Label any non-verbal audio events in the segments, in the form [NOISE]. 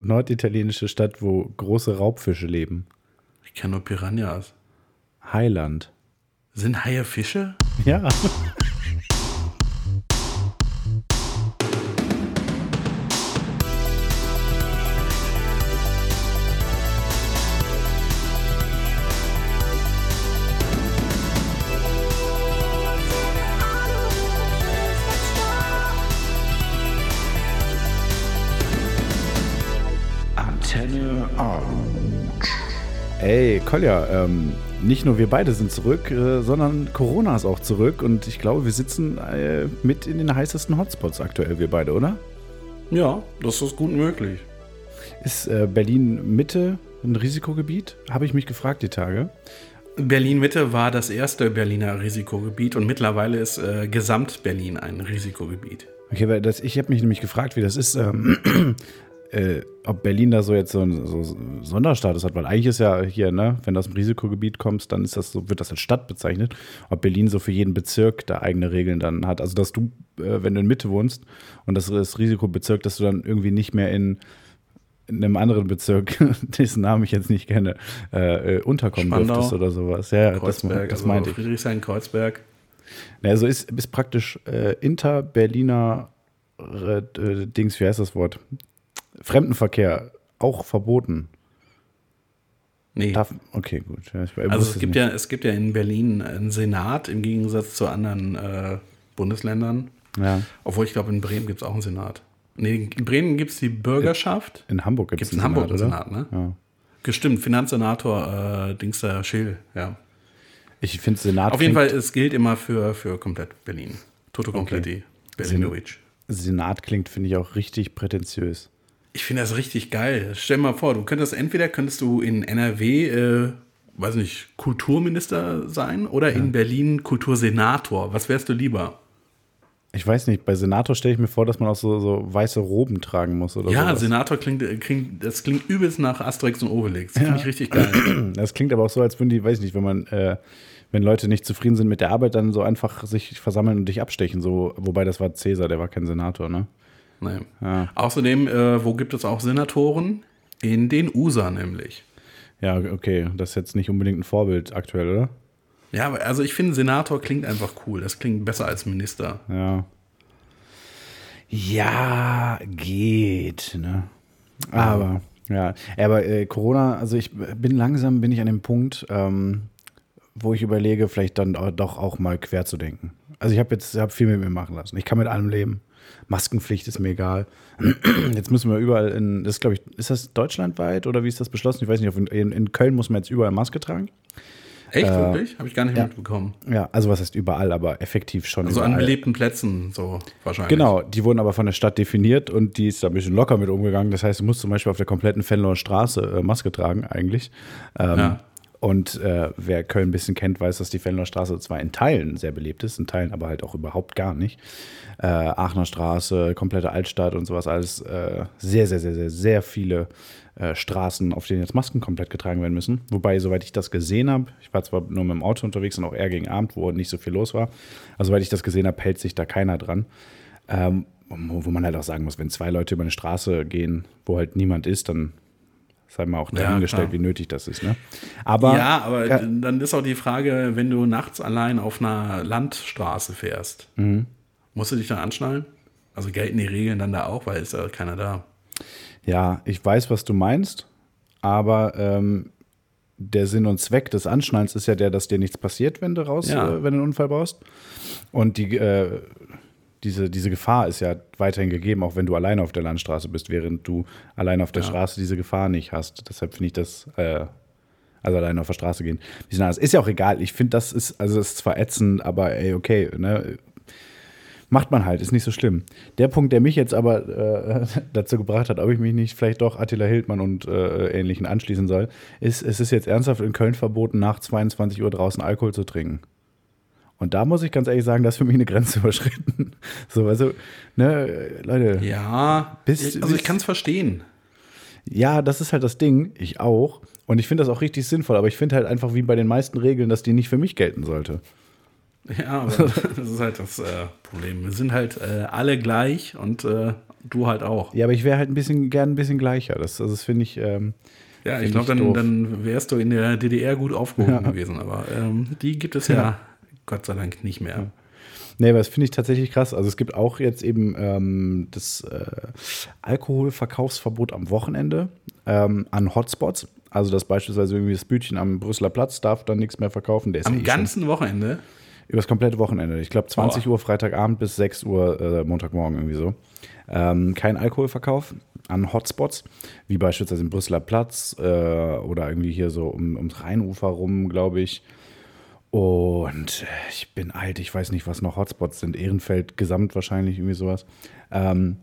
norditalienische Stadt, wo große Raubfische leben? Ich kenne nur Piranhas. Highland. Sind Haie Fische? Ja. Kolja, ähm, nicht nur wir beide sind zurück, äh, sondern Corona ist auch zurück und ich glaube, wir sitzen äh, mit in den heißesten Hotspots aktuell, wir beide, oder? Ja, das ist gut möglich. Ist äh, Berlin Mitte ein Risikogebiet? Habe ich mich gefragt die Tage. Berlin-Mitte war das erste Berliner Risikogebiet und mittlerweile ist äh, Gesamt-Berlin ein Risikogebiet. Okay, weil das, ich habe mich nämlich gefragt, wie das ist, ähm, äh, ob Berlin da so jetzt so einen so Sonderstatus hat, weil eigentlich ist ja hier, ne, wenn du aus dem Risikogebiet kommst, dann ist das so, wird das als Stadt bezeichnet. Ob Berlin so für jeden Bezirk da eigene Regeln dann hat. Also dass du, äh, wenn du in Mitte wohnst und das ist das Risikobezirk, dass du dann irgendwie nicht mehr in, in einem anderen Bezirk, [LAUGHS] dessen Namen ich jetzt nicht kenne, äh, äh, unterkommen Spandau, dürftest oder sowas. Ja, das, Kreuzberg, das also meinte ich. Friedrichshain-Kreuzberg. Ja, also ist, ist praktisch äh, Inter-Berliner äh, äh, Dings, wie heißt das Wort? Fremdenverkehr auch verboten. Nee. Darf, okay, gut. Also es gibt, nicht. ja, es gibt ja in Berlin einen Senat im Gegensatz zu anderen äh, Bundesländern. Ja. Obwohl ich glaube, in Bremen gibt es auch einen Senat. Nee, in Bremen gibt es die Bürgerschaft. In Hamburg gibt es es in Hamburg einen Senat, ne? Ja. Gestimmt, Finanzsenator äh, Dingster Schill, ja. Ich finde Senat Auf jeden Fall, es gilt immer für, für komplett Berlin. Toto Completi, Berlinovic. Senat klingt, finde ich, auch richtig prätentiös. Ich finde das richtig geil. Stell dir mal vor, du könntest entweder könntest du in NRW, äh, weiß nicht, Kulturminister sein oder in Berlin Kultursenator. Was wärst du lieber? Ich weiß nicht, bei Senator stelle ich mir vor, dass man auch so, so weiße Roben tragen muss oder Ja, sowas. Senator klingt, äh, klingt, das klingt übelst nach Asterix und Obelix. Finde ich richtig geil. [CLEARS THROAT] Das klingt aber auch so, als würden die, weiß ich nicht, wenn man, äh, wenn Leute nicht zufrieden sind mit der Arbeit, dann so einfach sich versammeln und dich abstechen. So, wobei das war Cäsar, der war kein Senator, ne? Nee. Außerdem, äh, wo gibt es auch Senatoren? In den USA nämlich. Ja, okay, das ist jetzt nicht unbedingt ein Vorbild aktuell, oder? Ja, also ich finde, Senator klingt einfach cool. Das klingt besser als Minister. Ja. Ja, geht, ne? Aber, ja. Aber äh, Corona, also ich bin langsam, bin ich an dem Punkt, ähm, wo ich überlege, vielleicht dann doch auch mal quer zu denken. Also ich habe jetzt hab viel mit mir machen lassen. Ich kann mit allem leben. Maskenpflicht ist mir egal. [CLEARS THROAT] Jetzt müssen wir überall in, das glaube ich, ist das deutschlandweit oder wie ist das beschlossen? Ich weiß nicht, in, in Köln muss man jetzt überall Maske tragen. Echt, wirklich? Habe ich gar nicht ja. mitbekommen. Ja, also was heißt überall, aber effektiv schon Also an überall. belebten Plätzen, so wahrscheinlich. Genau, die wurden aber von der Stadt definiert und die ist da ein bisschen locker mit umgegangen. Das heißt, du musst zum Beispiel auf der kompletten Fenloer Straße äh, Maske tragen, eigentlich. Ähm, Ja. Und äh, wer Köln ein bisschen kennt, weiß, dass die Fenloer Straße zwar in Teilen sehr belebt ist, in Teilen aber halt auch überhaupt gar nicht. Äh, Aachener Straße, komplette Altstadt und sowas, alles äh, sehr, sehr, sehr, sehr, sehr viele äh, Straßen, auf denen jetzt Masken komplett getragen werden müssen. Wobei, soweit ich das gesehen habe, ich war zwar nur mit dem Auto unterwegs und auch eher gegen Abend, wo nicht so viel los war, aber soweit ich das gesehen habe, hält sich da keiner dran. Ähm, wo man halt auch sagen muss, wenn zwei Leute über eine Straße gehen, wo halt niemand ist, dann sei mal auch Ja, dahingestellt, klar. wie nötig das ist. Ne? Aber ja, aber Ja. dann ist auch die Frage, wenn du nachts allein auf einer Landstraße fährst, Mhm. musst du dich dann anschnallen? Also gelten die Regeln dann da auch, weil ist ja keiner da. ja, ich weiß, was du meinst, aber ähm, der Sinn und Zweck des Anschnallens ist ja der, dass dir nichts passiert, wenn du raus, Ja. äh, wenn du einen Unfall baust. Und die, äh, diese, diese Gefahr ist ja weiterhin gegeben, auch wenn du alleine auf der Landstraße bist, während du alleine auf der Ja. Straße diese Gefahr nicht hast. Deshalb finde ich das, äh, also alleine auf der Straße gehen, ein bisschen anders. Ist ja auch egal. Ich finde, das ist, also das ist zwar ätzend, aber ey, okay, ne? Macht man halt, ist nicht so schlimm. Der Punkt, der mich jetzt aber äh, [LAUGHS] dazu gebracht hat, ob ich mich nicht vielleicht doch Attila Hildmann und äh, Ähnlichen anschließen soll, ist, es ist jetzt ernsthaft in Köln verboten, nach 22 Uhr draußen Alkohol zu trinken. Und da muss ich ganz ehrlich sagen, das ist für mich eine Grenze [LAUGHS] überschritten. So, also, ne, Leute, Ja, Bis- also ich kann es verstehen. ja, das ist halt das Ding, ich auch. Und ich finde das auch richtig sinnvoll, aber ich finde halt einfach wie bei den meisten Regeln, dass die nicht für mich gelten sollte. Ja, aber [LAUGHS] das ist halt das äh, Problem. Wir sind halt äh, alle gleich und äh, du halt auch. Ja, aber ich wäre halt ein bisschen gern ein bisschen gleicher. Das, also das finde ich. Ähm, Ja, Find ich glaube, dann, dann wärst du in der DDR gut aufgehoben Ja. gewesen. Aber ähm, die gibt es ja, Ja. Gott sei Dank nicht mehr. Nee, aber das finde ich tatsächlich krass. Also es gibt auch jetzt eben ähm, das äh, Alkoholverkaufsverbot am Wochenende ähm, an Hotspots. Also dass beispielsweise irgendwie das Bütchen am Brüsseler Platz darf dann nichts mehr verkaufen. Am eh schon ganzen Wochenende. über das komplette Wochenende. Ich glaube 20 Boah. Uhr Freitagabend bis 6 Uhr äh, Montagmorgen irgendwie so. Ähm, kein Alkoholverkauf an Hotspots, wie beispielsweise im Brüsseler Platz äh, oder irgendwie hier so um, ums Rheinufer rum, glaube ich. Und äh, ich bin alt, ich weiß nicht, was noch Hotspots sind. Ehrenfeld gesamt wahrscheinlich, irgendwie sowas. Ähm,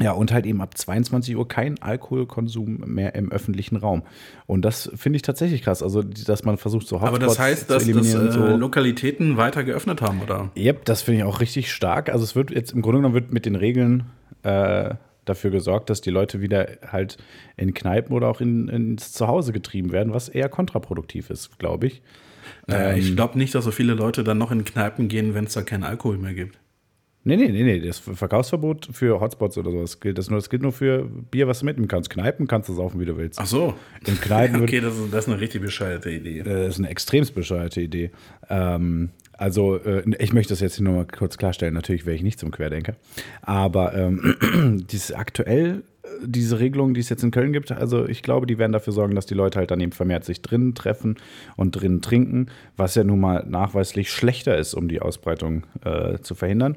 ja, und halt eben ab 22 Uhr kein Alkoholkonsum mehr im öffentlichen Raum. Und das finde ich tatsächlich krass. Also, dass man versucht, so Hotspots Aber das heißt, dass zu das, eliminieren. äh, so. Lokalitäten weiter geöffnet haben, oder? Yep, das finde ich auch richtig stark. Also es wird jetzt im Grunde genommen wird mit den Regeln äh, dafür gesorgt, dass die Leute wieder halt in Kneipen oder auch in, ins Zuhause getrieben werden, was eher kontraproduktiv ist, glaube ich. Naja, Ähm. ich glaube nicht, dass so viele Leute dann noch in Kneipen gehen, wenn es da keinen Alkohol mehr gibt. Nee, nee, nee, nee. Das Verkaufsverbot für Hotspots oder sowas gilt das nur. Das gilt nur für Bier, was du mitnehmen kannst. Kneipen kannst du saufen, wie du willst. Ach so. In Kneipen [LAUGHS] Okay, das ist, das ist eine richtig bescheuerte Idee. Das ist eine extremst bescheuerte Idee. Ähm, also, äh, ich möchte das jetzt hier nur mal kurz klarstellen. Natürlich wäre ich nicht zum Querdenker. Aber ähm, [CLEARS THROAT] dieses aktuell, äh, diese Regelung, die es jetzt in Köln gibt, also ich glaube, die werden dafür sorgen, dass die Leute halt dann eben vermehrt sich drinnen treffen und drinnen trinken, was ja nun mal nachweislich schlechter ist, um die Ausbreitung äh, zu verhindern.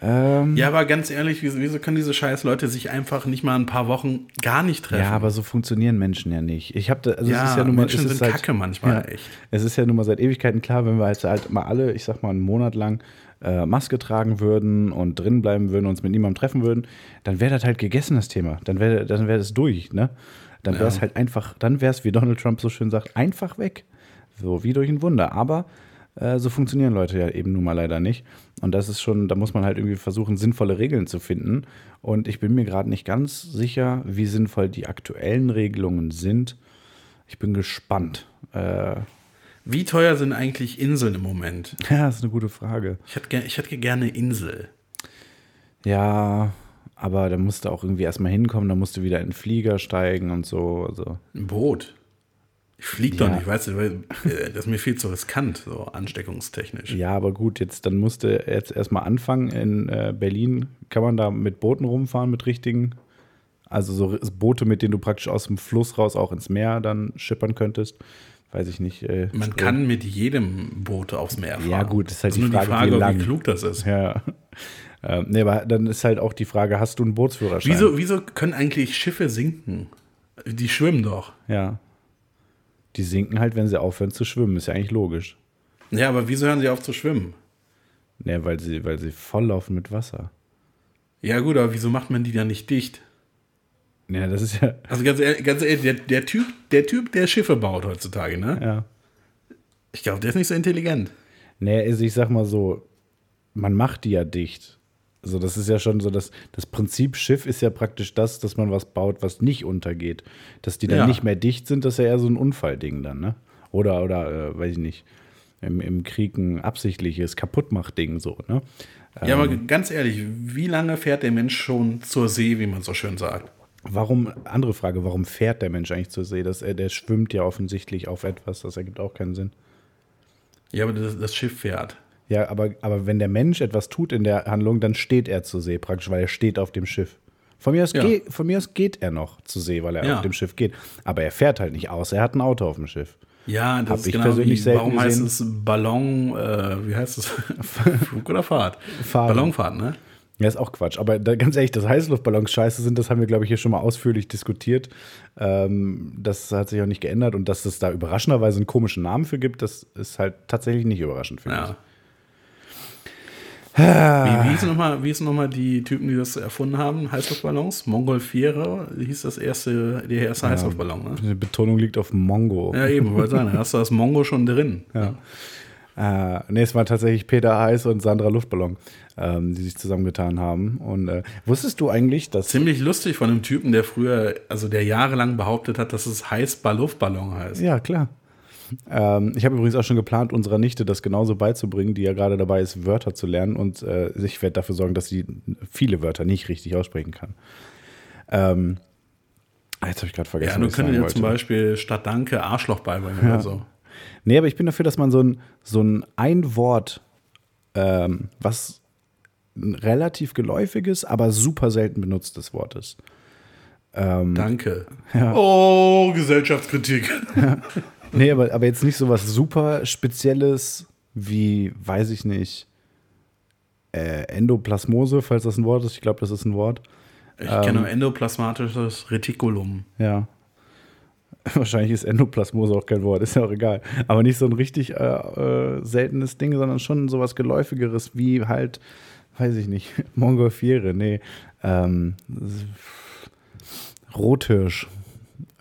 Ähm, Ja, aber ganz ehrlich, wieso, können diese scheiß Leute sich einfach nicht mal ein paar Wochen gar nicht treffen? Ja, aber so funktionieren Menschen ja nicht. Ich habe da, also Ja, es ist ja nun mal, Menschen sind halt, kacke manchmal, ja, echt. Es ist ja nun mal seit Ewigkeiten klar, wenn wir jetzt halt mal alle, ich sag mal, einen Monat lang äh, Maske tragen würden und drin bleiben würden, uns mit niemandem treffen würden, dann wäre das halt gegessen, das Thema. Dann wäre dann wär das durch, ne? Dann wäre es Ja. halt einfach, dann wäre es, wie Donald Trump so schön sagt, einfach weg. So wie durch ein Wunder. Aber äh, so funktionieren Leute ja eben nun mal leider nicht. Und das ist schon, da muss man halt irgendwie versuchen, sinnvolle Regeln zu finden. Und ich bin mir gerade nicht ganz sicher, wie sinnvoll die aktuellen Regelungen sind. Ich bin gespannt. Äh, Wie teuer sind eigentlich Inseln im Moment? [LAUGHS] ja, das ist eine gute Frage. Ich hätte, ich hätte gerne Insel. Ja, aber da musst du auch irgendwie erstmal hinkommen, da musst du wieder in den Flieger steigen und so. Also. Ein Boot. Ich fliege Ja. doch nicht, weißt du, äh, das ist mir viel zu riskant, so ansteckungstechnisch. Ja, aber gut, jetzt dann musst du jetzt erstmal anfangen. In äh, Berlin kann man da mit Booten rumfahren, mit richtigen. Also so Boote, mit denen du praktisch aus dem Fluss raus auch ins Meer dann schippern könntest. Weiß ich nicht. Äh, Man Strom- kann mit jedem Boot aufs Meer fahren. Ja, gut, ist halt ist die nur Frage, die Frage, wie wie, lang. klug das ist. Ja. [LAUGHS] Ähm, nee, aber dann ist halt auch die Frage, hast du einen Bootsführerschein? Wieso, wieso können eigentlich Schiffe sinken? Die schwimmen doch. Ja. Die sinken halt, wenn sie aufhören zu schwimmen. Ist ja eigentlich logisch. Ja, aber wieso hören sie auf zu schwimmen? Nee, weil sie, weil sie volllaufen mit Wasser. Ja, gut, aber wieso macht man die dann nicht dicht? Ja, das ist ja. Also ganz ehrlich, ganz ehrlich der, der, typ, der Typ, der Schiffe baut heutzutage, ne? ja. Ich glaube, der ist nicht so intelligent. Nee, also ich sag mal so, man macht die ja dicht. Also das ist ja schon so, das, das Prinzip Schiff ist ja praktisch das, dass man was baut, was nicht untergeht. Dass die dann Ja. nicht mehr dicht sind, das ist ja eher so ein Unfallding dann, ne? Oder, oder, äh, weiß ich nicht, im, im Krieg ein absichtliches Kaputtmachding so, ne? Ja, aber ganz ehrlich, wie lange fährt der Mensch schon zur See, wie man so schön sagt? Warum, andere Frage, warum fährt der Mensch eigentlich zur See? Das, äh, der schwimmt ja offensichtlich auf etwas, das ergibt auch keinen Sinn. Ja, aber das, das Schiff fährt. Ja, aber, aber wenn der Mensch etwas tut in der Handlung, dann steht er zur See praktisch, weil er steht auf dem Schiff. Von mir aus, Ja. geh, von mir aus geht er noch zur See, weil er Ja. auf dem Schiff geht. Aber er fährt halt nicht aus, er hat ein Auto auf dem Schiff. Ja, das Hab ist ich genau persönlich wie, warum heißt gesehen. es Ballon, äh, wie heißt es? [LAUGHS] Flug oder Fahrt? Fahrt. Ballonfahrt, ne? Ja, ist auch Quatsch. Aber da, ganz ehrlich, dass Heißluftballons scheiße sind, das haben wir, glaube ich, hier schon mal ausführlich diskutiert. Ähm, das hat sich auch nicht geändert. Und dass es da überraschenderweise einen komischen Namen für gibt, das ist halt tatsächlich nicht überraschend, finde ich. Ja. Wie, wie hießen nochmal noch mal die Typen, die das erfunden haben? Heißluftballons? Mongolfiere hieß das erste, der erste Heißluftballon, ne? Die Betonung liegt auf Mongo. Ja, eben, wollte sagen, da hast du das Mongo schon drin. Äh, nee, es waren tatsächlich Peter Heiß und Sandra Luftballon, ähm, die sich zusammengetan haben. Und äh, wusstest du eigentlich, dass. Ziemlich lustig von einem Typen, der früher, also der jahrelang behauptet hat, dass es Heißball-Luftballon heißt. Ja, klar. Ähm, ich habe übrigens auch schon geplant, unserer Nichte das genauso beizubringen, die ja gerade dabei ist, Wörter zu lernen. Und äh, ich werde dafür sorgen, dass sie viele Wörter nicht richtig aussprechen kann. Ähm, jetzt habe ich gerade vergessen. Ja, du könntest ja zum. Beispiel statt Danke Arschloch beibringen Ja. oder so. Nee, aber ich bin dafür, dass man so ein, so ein, ein Wort, ähm, was ein relativ geläufiges, aber super selten benutztes Wort ist. Ähm, Danke. Oh, Gesellschaftskritik. [LAUGHS] Nee, aber, aber jetzt nicht so was super Spezielles wie, weiß ich nicht, äh, Endoplasmose, falls das ein Wort ist. Ich glaube, das ist ein Wort. Ich kenne nur endoplasmatisches Retikulum. Ja. [LAUGHS] Wahrscheinlich ist Endoplasmose auch kein Wort, ist ja auch egal. Aber nicht so ein richtig äh, äh, seltenes Ding, sondern schon sowas Geläufigeres wie halt, weiß ich nicht, [LAUGHS] Montgolfiere, nee, ähm, Rothirsch.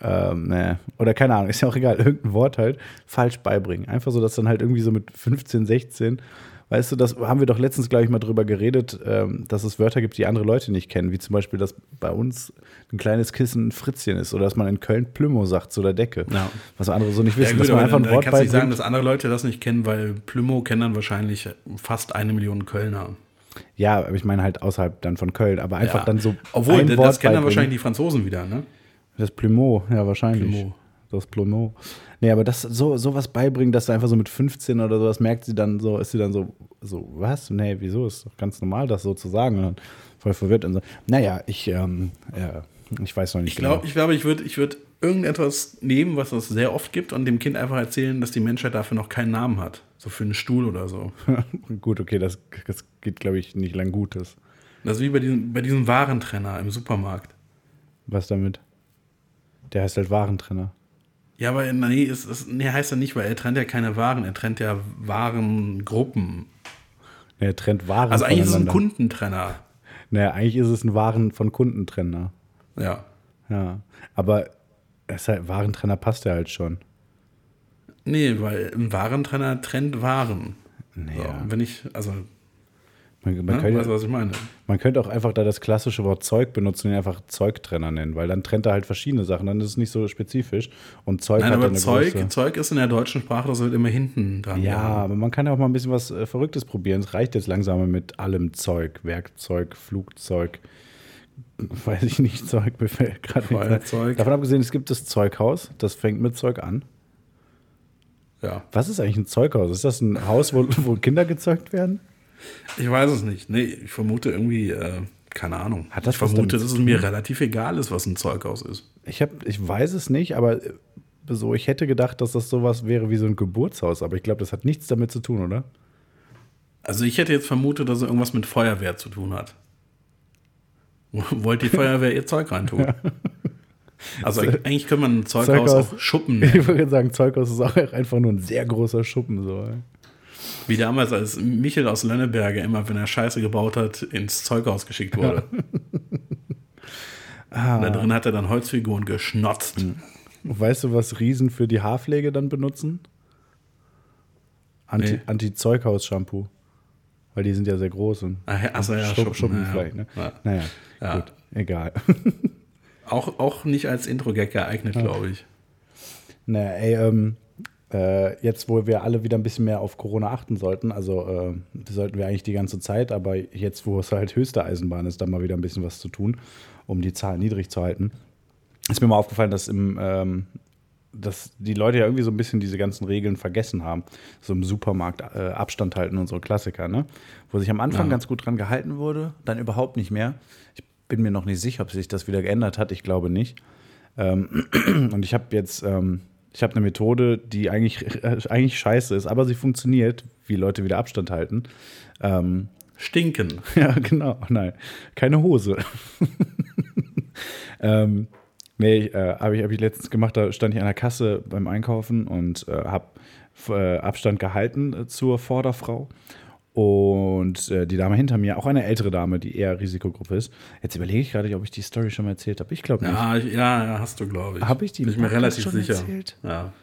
Ähm, nee. Oder keine Ahnung, ist ja auch egal, [LAUGHS] irgendein Wort halt falsch beibringen. Einfach so, dass dann halt irgendwie so mit 15, 16, weißt du, das haben wir doch letztens, glaube ich, mal drüber geredet, ähm, dass es Wörter gibt, die andere Leute nicht kennen, wie zum Beispiel, dass bei uns ein kleines Kissen ein Fritzchen ist oder dass man in Köln Plümo sagt, so der Decke. Ja. Was andere so nicht Ja, wissen, gut, dass man einfach ein Wort kannst du nicht sagen, dass andere Leute das nicht kennen, weil Plümo kennen dann wahrscheinlich fast eine Million Kölner. Ja, aber ich meine halt außerhalb dann von Köln, aber einfach Ja. dann so Obwohl, ein das Wort kennen dann wahrscheinlich die Franzosen wieder, ne? Das Plumeau, ja, wahrscheinlich. Plumeau. Das Plumeau. Nee, aber das so sowas beibringen, dass du einfach so mit 15 oder sowas merkt sie dann so, ist sie dann so, so, was? Nee, wieso? Ist doch ganz normal, das so zu sagen. Und dann voll verwirrt und so. Naja, ich, ähm, ja, ich weiß noch nicht Ich glaube, ich, glaube, ich würde ich würd irgendetwas nehmen, was es sehr oft gibt und dem Kind einfach erzählen, dass die Menschheit dafür noch keinen Namen hat. So für einen Stuhl oder so. genau. [LAUGHS] gut, okay, das, das geht, glaube ich, nicht lang Gutes. Das ist wie bei diesem, bei diesem Warentrenner im Supermarkt. Was damit? Der heißt halt Warentrenner. Ja, aber nee, es, es, nee, heißt er nicht, weil er trennt ja keine Waren, er trennt ja Warengruppen. Nee, er trennt Waren Also eigentlich ist es ein. Kundentrenner. Naja, eigentlich ist es ein Waren von Kundentrenner. Ja. Ja. Aber es ist halt, Warentrenner passt ja halt schon. Nee, weil ein Warentrenner trennt Waren. Naja. So, wenn ich, also, Man, man, ne, könnte, weißt du, was ich meine? man könnte auch einfach da das klassische Wort Zeug benutzen und ihn einfach Zeugtrenner nennen, weil dann trennt er halt verschiedene Sachen, dann ist es nicht so spezifisch. Und Zeug Nein, ja aber Zeug, große- Zeug ist in der deutschen Sprache, das wird immer hinten dran. Ja, gehangen. aber man kann ja auch mal ein bisschen was äh, Verrücktes probieren. Es reicht jetzt langsam mit allem Zeug, Werkzeug, Flugzeug, [LAUGHS] weiß ich nicht, Zeug befällt gerade nicht. Feuerzeug. Davon abgesehen, es gibt das Zeughaus, das fängt mit Zeug an. ja. Was ist eigentlich ein Zeughaus? Ist das ein Haus, wo, wo Kinder gezeugt werden? Ich weiß es nicht. Nee, ich vermute irgendwie, äh, keine Ahnung. Hat das ich vermute, dass es mir relativ egal ist, was ein Zeughaus ist. Ich, hab, ich weiß es nicht, aber äh, so, ich hätte gedacht, dass das sowas wäre wie so ein Geburtshaus, aber ich glaube, das hat nichts damit zu tun, oder? Also ich hätte jetzt vermutet, dass es irgendwas mit Feuerwehr zu tun hat. [LAUGHS] Wollte die Feuerwehr ihr Zeug reintun? Also eigentlich könnte man ein Zeughaus Zeughaus- auch Schuppen [LAUGHS] Ich nennen. würde sagen, Zeughaus ist auch einfach nur ein sehr großer Schuppen. So. Wie damals, als Michel aus Lönneberge immer, wenn er Scheiße gebaut hat, ins Zeughaus geschickt wurde. [LAUGHS] Ah. Und da drin hat er dann Holzfiguren geschnotzt. Und weißt du, was Riesen für die Haarpflege dann benutzen? Anti- Nee. Anti-Zeughaus-Shampoo. Weil die sind ja sehr groß und Ach ja, achso, ja, Schuppen, Schuppen, Schuppen ja, vielleicht. Ne? ja. Naja, Ja. gut, egal. Auch, auch nicht als Intro-Gag geeignet, glaube ich. naja, ey, ähm, äh, jetzt, wo wir alle wieder ein bisschen mehr auf Corona achten sollten, also äh, sollten wir eigentlich die ganze Zeit, aber jetzt, wo es halt höchste Eisenbahn ist, da mal wieder ein bisschen was zu tun, um die Zahlen niedrig zu halten, ist mir mal aufgefallen, dass im ähm, dass die Leute ja irgendwie so ein bisschen diese ganzen Regeln vergessen haben. So im Supermarkt äh, Abstand halten und so Klassiker, ne? Wo sich am Anfang Ja. ganz gut dran gehalten wurde, dann überhaupt nicht mehr. Ich bin mir noch nicht sicher, ob sich das wieder geändert hat. Ich glaube nicht. Ähm, [CLEARS THROAT] und ich habe jetzt, ähm, ich habe eine Methode, die eigentlich, [LAUGHS] eigentlich scheiße ist, aber sie funktioniert, wie Leute wieder Abstand halten. Ähm, Stinken. [LAUGHS] ja, genau. Nein, keine Hose. [LAUGHS] ähm, nee, äh, habe ich, hab ich letztens gemacht, da stand ich an der Kasse beim Einkaufen und äh, habe äh, Abstand gehalten äh, zur Vorderfrau. Und äh, die Dame hinter mir, auch eine ältere Dame, die eher Risikogruppe ist. Jetzt überlege ich gerade, ob ich die Story schon mal erzählt habe. Ich glaube nicht. Ja, ja, hast du, glaube ich. Hab ich die Bin ich mir relativ schon sicher. erzählt? Ja.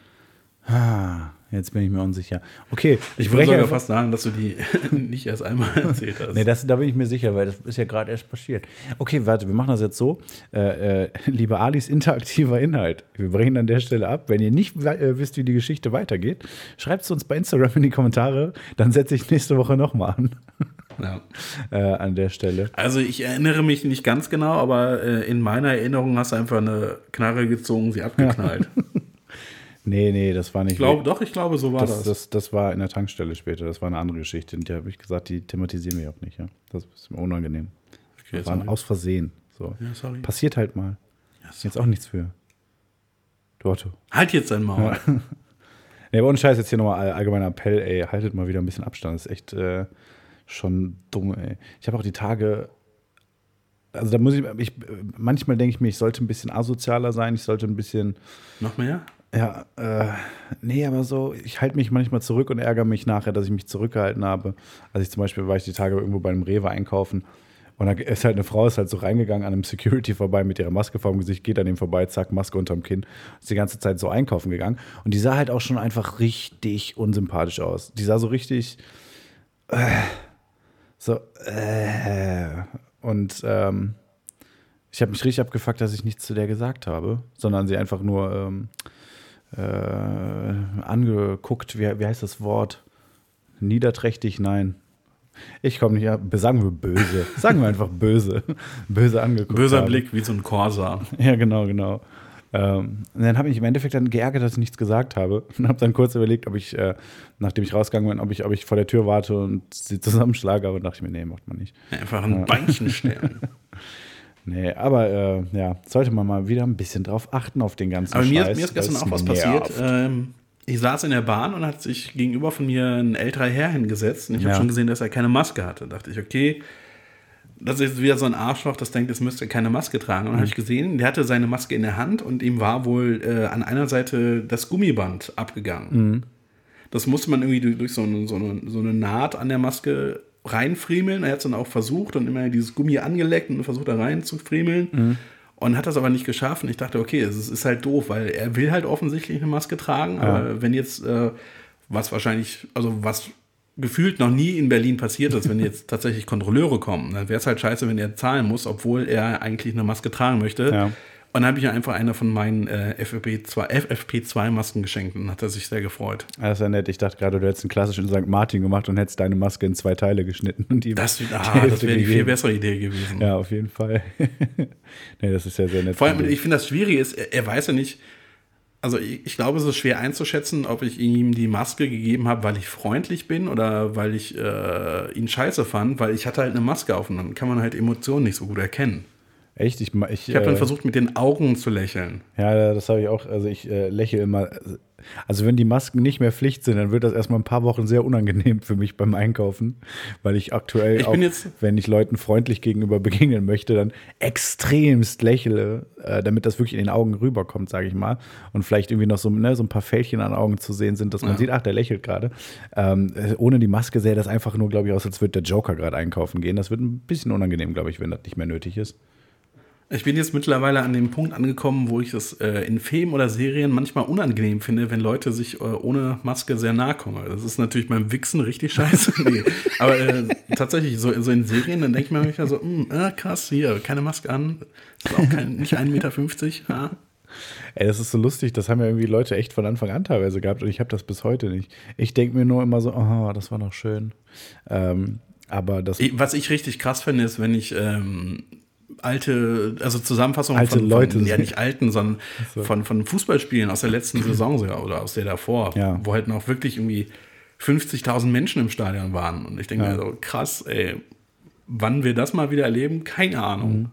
Ah, Jetzt bin ich mir unsicher. Okay, Ich ich würde sogar fast sagen, dass du die [LAUGHS] nicht erst einmal [LAUGHS] erzählt hast. Nee, das, da bin ich mir sicher, weil das ist ja gerade erst passiert. Okay, warte, wir machen das jetzt so. Äh, äh, liebe Alis, interaktiver Inhalt. Wir brechen an der Stelle ab. Wenn ihr nicht äh, wisst, wie die Geschichte weitergeht, schreibt es uns bei Instagram in die Kommentare. Dann setze ich nächste Woche nochmal an. ja. [LAUGHS] Äh, an der Stelle. Also ich erinnere mich nicht ganz genau, aber äh, in meiner Erinnerung hast du einfach eine Knarre gezogen, sie abgeknallt. Nee, nee, das war nicht. Ich glaube, doch, ich glaube, so war das, das. das, das war in der Tankstelle später. Das war eine andere Geschichte. Und die habe ich gesagt, die thematisieren wir auch nicht. Ja? Das ist mir unangenehm. Okay, Das war aus Versehen. So. Ja, sorry. Passiert halt mal. Ja. Jetzt auch nichts für. Du Otto. Halt jetzt dein Maul. [LAUGHS] Nee, aber ohne Scheiß jetzt hier nochmal all- allgemeiner Appell, ey, haltet mal wieder ein bisschen Abstand. Das ist echt äh, schon dumm, ey. Ich habe auch die Tage, also da muss ich, ich manchmal denke ich mir, ich sollte ein bisschen asozialer sein, ich sollte ein bisschen, Noch mehr? Ja, äh, nee, aber so, ich halte mich manchmal zurück und ärgere mich nachher, dass ich mich zurückgehalten habe. Also ich zum Beispiel war ich die Tage irgendwo bei einem Rewe einkaufen und da ist halt eine Frau, ist halt so reingegangen an einem Security vorbei mit ihrer Maske vor dem Gesicht, geht an ihm vorbei, zack, Maske unterm Kinn, ist die ganze Zeit so einkaufen gegangen und die sah halt auch schon einfach richtig unsympathisch aus. Die sah so richtig äh, so äh, und ähm, ich habe mich richtig abgefuckt, dass ich nichts zu der gesagt habe, sondern sie einfach nur ähm, äh, angeguckt, wie, wie heißt das Wort? Niederträchtig, nein. Ich komme nicht ab. Sagen wir böse. [LAUGHS] Sagen wir einfach böse. Böse angeguckt. Böser habe. Blick, wie so ein Corsa. [LAUGHS] Ja, genau, genau. Ähm, und dann habe ich im Endeffekt dann geärgert, dass ich nichts gesagt habe. [LAUGHS] Und habe dann kurz überlegt, ob ich, äh, nachdem ich rausgegangen bin, ob ich, ob ich vor der Tür warte und sie zusammenschlage. Aber dachte ich mir, nee, macht man nicht. Einfach ein Beinchen stellen. Nee, aber äh, ja, sollte man mal wieder ein bisschen drauf achten auf den ganzen Aber mir, Scheiß. mir ist gestern auch was passiert. Ähm, ich saß in der Bahn und hat sich gegenüber von mir ein älterer Herr hingesetzt. Und ich Ja. habe schon gesehen, dass er keine Maske hatte. Da dachte ich, okay, das ist wieder so ein Arschloch, das denkt, es müsste keine Maske tragen. Und dann habe ich gesehen, der hatte seine Maske in der Hand und ihm war wohl äh, an einer Seite das Gummiband abgegangen. Das musste man irgendwie durch, durch so, eine, so, eine, so eine Naht an der Maske reinfriemeln. Er hat es dann auch versucht und immer dieses Gummi angeleckt und versucht da reinzufriemeln. Und hat das aber nicht geschafft. Und ich dachte, okay, es ist, halt doof, weil er will halt offensichtlich eine Maske tragen. Aber wenn jetzt, äh, was wahrscheinlich, also was gefühlt noch nie in Berlin passiert ist, wenn jetzt [LAUGHS] tatsächlich Kontrolleure kommen, dann wäre es halt scheiße, wenn er zahlen muss, obwohl er eigentlich eine Maske tragen möchte. Ja. Und dann habe ich ihm einfach eine von meinen äh, FFP2 FFP2-Masken geschenkt und hat er sich sehr gefreut. Ah, Das ist ja nett. Ich dachte gerade, du hättest einen klassischen St. Martin gemacht und hättest deine Maske in zwei Teile geschnitten. Und die Das, [LAUGHS] ah, das wäre die viel bessere Idee gewesen. Ja, auf jeden Fall. [LAUGHS] nee, das ist ja sehr nett. Vor allem, ich finde das Schwierige ist, er, er weiß ja nicht, also ich, ich glaube, es ist schwer einzuschätzen, ob ich ihm die Maske gegeben habe, weil ich freundlich bin oder weil ich äh, ihn scheiße fand, weil ich hatte halt eine Maske auf und dann kann man halt Emotionen nicht so gut erkennen. Echt? Ich, ich, Ich habe dann äh, versucht, mit den Augen zu lächeln. Ja, das habe ich auch. Also ich äh, lächle immer. Also wenn die Masken nicht mehr Pflicht sind, dann wird das erstmal ein paar Wochen sehr unangenehm für mich beim Einkaufen, weil ich aktuell Ich auch, wenn ich Leuten freundlich gegenüber begegnen möchte, dann extremst lächle, äh, damit das wirklich in den Augen rüberkommt, sage ich mal. Und vielleicht irgendwie noch so, ne, so ein paar Fältchen an Augen zu sehen sind, dass man Ja. sieht, ach, der lächelt gerade. Ähm, äh, ohne die Maske sähe das einfach nur, glaube ich, aus, als würde der Joker gerade einkaufen gehen. Das wird ein bisschen unangenehm, glaube ich, wenn das nicht mehr nötig ist. Ich bin jetzt mittlerweile an dem Punkt angekommen, wo ich das äh, in Filmen oder Serien manchmal unangenehm finde, wenn Leute sich äh, ohne Maske sehr nahe kommen. Das ist natürlich beim Wichsen richtig scheiße. [LAUGHS] nee. Aber äh, tatsächlich, so, so in Serien, dann denke ich mir manchmal so, hm, äh, krass, hier, keine Maske an, ist auch kein, nicht 1,50 Meter. Ja. Ey, das ist so lustig, das haben ja irgendwie Leute echt von Anfang an teilweise gehabt und ich habe das bis heute nicht. Ich denke mir nur immer so, oh, das war noch schön. Ähm, aber das Was ich richtig krass finde, ist, wenn ich ähm, alte, also Zusammenfassungen Alte von, Leute von ja nicht alten, sondern von, von Fußballspielen aus der letzten [CLEARS THROAT] Saison oder aus der davor, Ja. wo halt noch wirklich irgendwie 50.000 Menschen im Stadion waren. Und ich denke Ja. mir so, krass, ey, wann wir das mal wieder erleben, keine Ahnung. Mhm.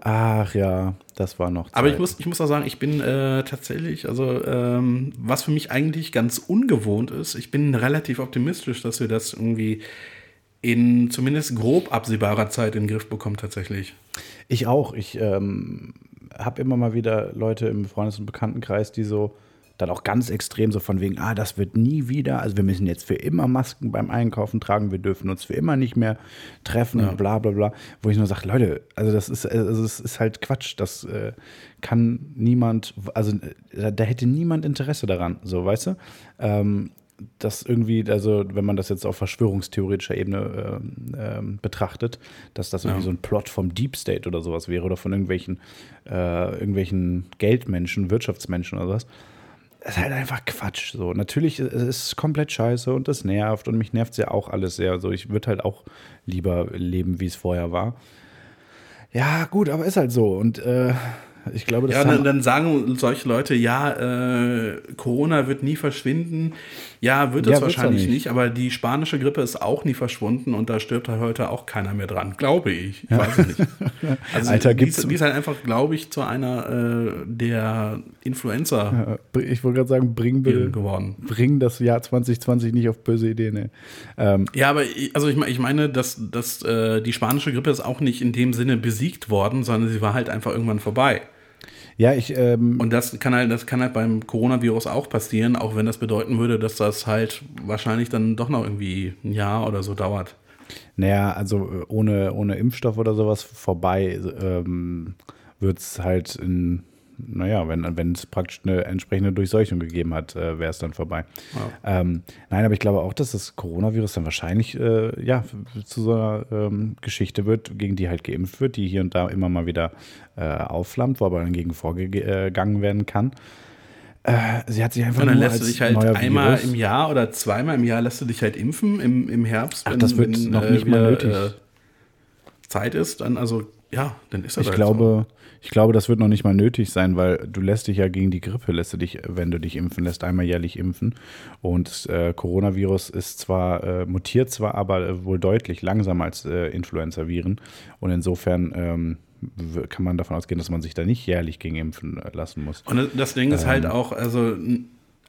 Ach ja, das war noch. Aber ich Zeit. muss, ich muss auch sagen, ich bin äh, tatsächlich, also ähm, was für mich eigentlich ganz ungewohnt ist, ich bin relativ optimistisch, dass wir das irgendwie in zumindest grob absehbarer Zeit in den Griff bekommen tatsächlich. Ich auch. Ich ähm, habe immer mal wieder Leute im Freundes- und Bekanntenkreis, die so dann auch ganz extrem so von wegen, ah, das wird nie wieder, also wir müssen jetzt für immer Masken beim Einkaufen tragen, wir dürfen uns für immer nicht mehr treffen Ja. und bla bla bla. Wo ich nur sage, Leute, also das ist, also es ist halt Quatsch, das äh, kann niemand, also äh, da hätte niemand Interesse daran, so, weißt du? Ähm, das irgendwie, also wenn man das jetzt auf verschwörungstheoretischer Ebene ähm, ähm, betrachtet, dass das irgendwie Ja. so ein Plot vom Deep State oder sowas wäre oder von irgendwelchen, äh, irgendwelchen Geldmenschen, Wirtschaftsmenschen oder sowas. Das ist halt einfach Quatsch. So, natürlich es ist komplett scheiße und das nervt und mich nervt es ja auch alles sehr. So, ich würde halt auch lieber leben, wie es vorher war. Ja, gut, aber ist halt so. Und äh, ich glaube, das Ja, dann, dann sagen solche Leute, ja, äh, Corona wird nie verschwinden. Ja, wird Ja, es wahrscheinlich nicht. nicht. aber die spanische Grippe ist auch nie verschwunden und da stirbt halt heute auch keiner mehr dran, glaube ich. Ich weiß es nicht. [LAUGHS] Also Alter, die, gibt's- ist- die ist halt einfach, glaube ich, zu einer äh, der Influenza Äh, ich wollte gerade sagen, bring, geworden. bring das Jahr 2020 nicht auf böse Ideen. ey. Ähm, Ja, aber ich, also ich, ich meine, dass, dass äh, die spanische Grippe ist auch nicht in dem Sinne besiegt worden, sondern sie war halt einfach irgendwann vorbei. Ja, ich, ähm, Und das kann halt, das kann halt beim Coronavirus auch passieren, auch wenn das bedeuten würde, dass das halt wahrscheinlich dann doch noch irgendwie ein Jahr oder so dauert. naja, also äh, ohne, ohne Impfstoff oder sowas vorbei ähm, wird es halt in, naja, wenn wenn es praktisch eine entsprechende Durchseuchung gegeben hat, äh, wäre es dann vorbei. Ähm, nein, aber ich glaube auch, dass das Coronavirus dann wahrscheinlich äh, ja, zu so einer ähm, Geschichte wird, gegen die halt geimpft wird, die hier und da immer mal wieder äh, aufflammt, wo aber dann gegen vorgegangen werden kann. Äh, sie hat sich einfach Und dann nur lässt du dich halt einmal Virus- im Jahr oder zweimal im Jahr lässt du dich halt impfen im, im Herbst. Ach, das wird noch nicht mal nötig. Zeit ist, dann also, ja, dann ist das Ich halt glaube, ich glaube, das wird noch nicht mal nötig sein, weil du lässt dich ja gegen die Grippe, lässt du dich, wenn du dich impfen lässt, einmal jährlich impfen. Und das äh, Coronavirus ist zwar, äh, mutiert zwar, aber äh, wohl deutlich langsamer als äh, Influenza-Viren. Und insofern ähm, kann man davon ausgehen, dass man sich da nicht jährlich gegen impfen äh, lassen muss. Und das Ding ist Ähm. halt auch, also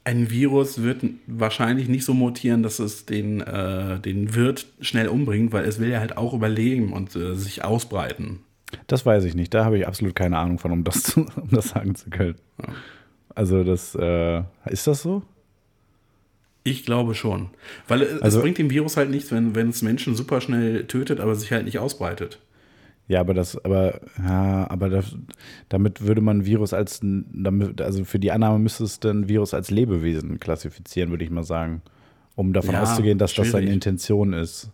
ein Virus wird wahrscheinlich nicht so mutieren, dass es den, äh, den Wirt schnell umbringt, weil es will ja halt auch überleben und äh, sich ausbreiten. Das weiß ich nicht. Da habe ich absolut keine Ahnung von, um das, zu, [LAUGHS] um das sagen zu können. Also das, äh, ist das so? Ich glaube schon. Weil es Also- bringt dem Virus halt nichts, wenn, wenn es Menschen super schnell tötet, aber sich halt nicht ausbreitet. Ja, aber das, aber, ja, aber das, damit würde man Virus als, damit, also für die Annahme müsste es dann Virus als Lebewesen klassifizieren, würde ich mal sagen. Um davon Ja, auszugehen, dass das seine schwierig. Intention ist.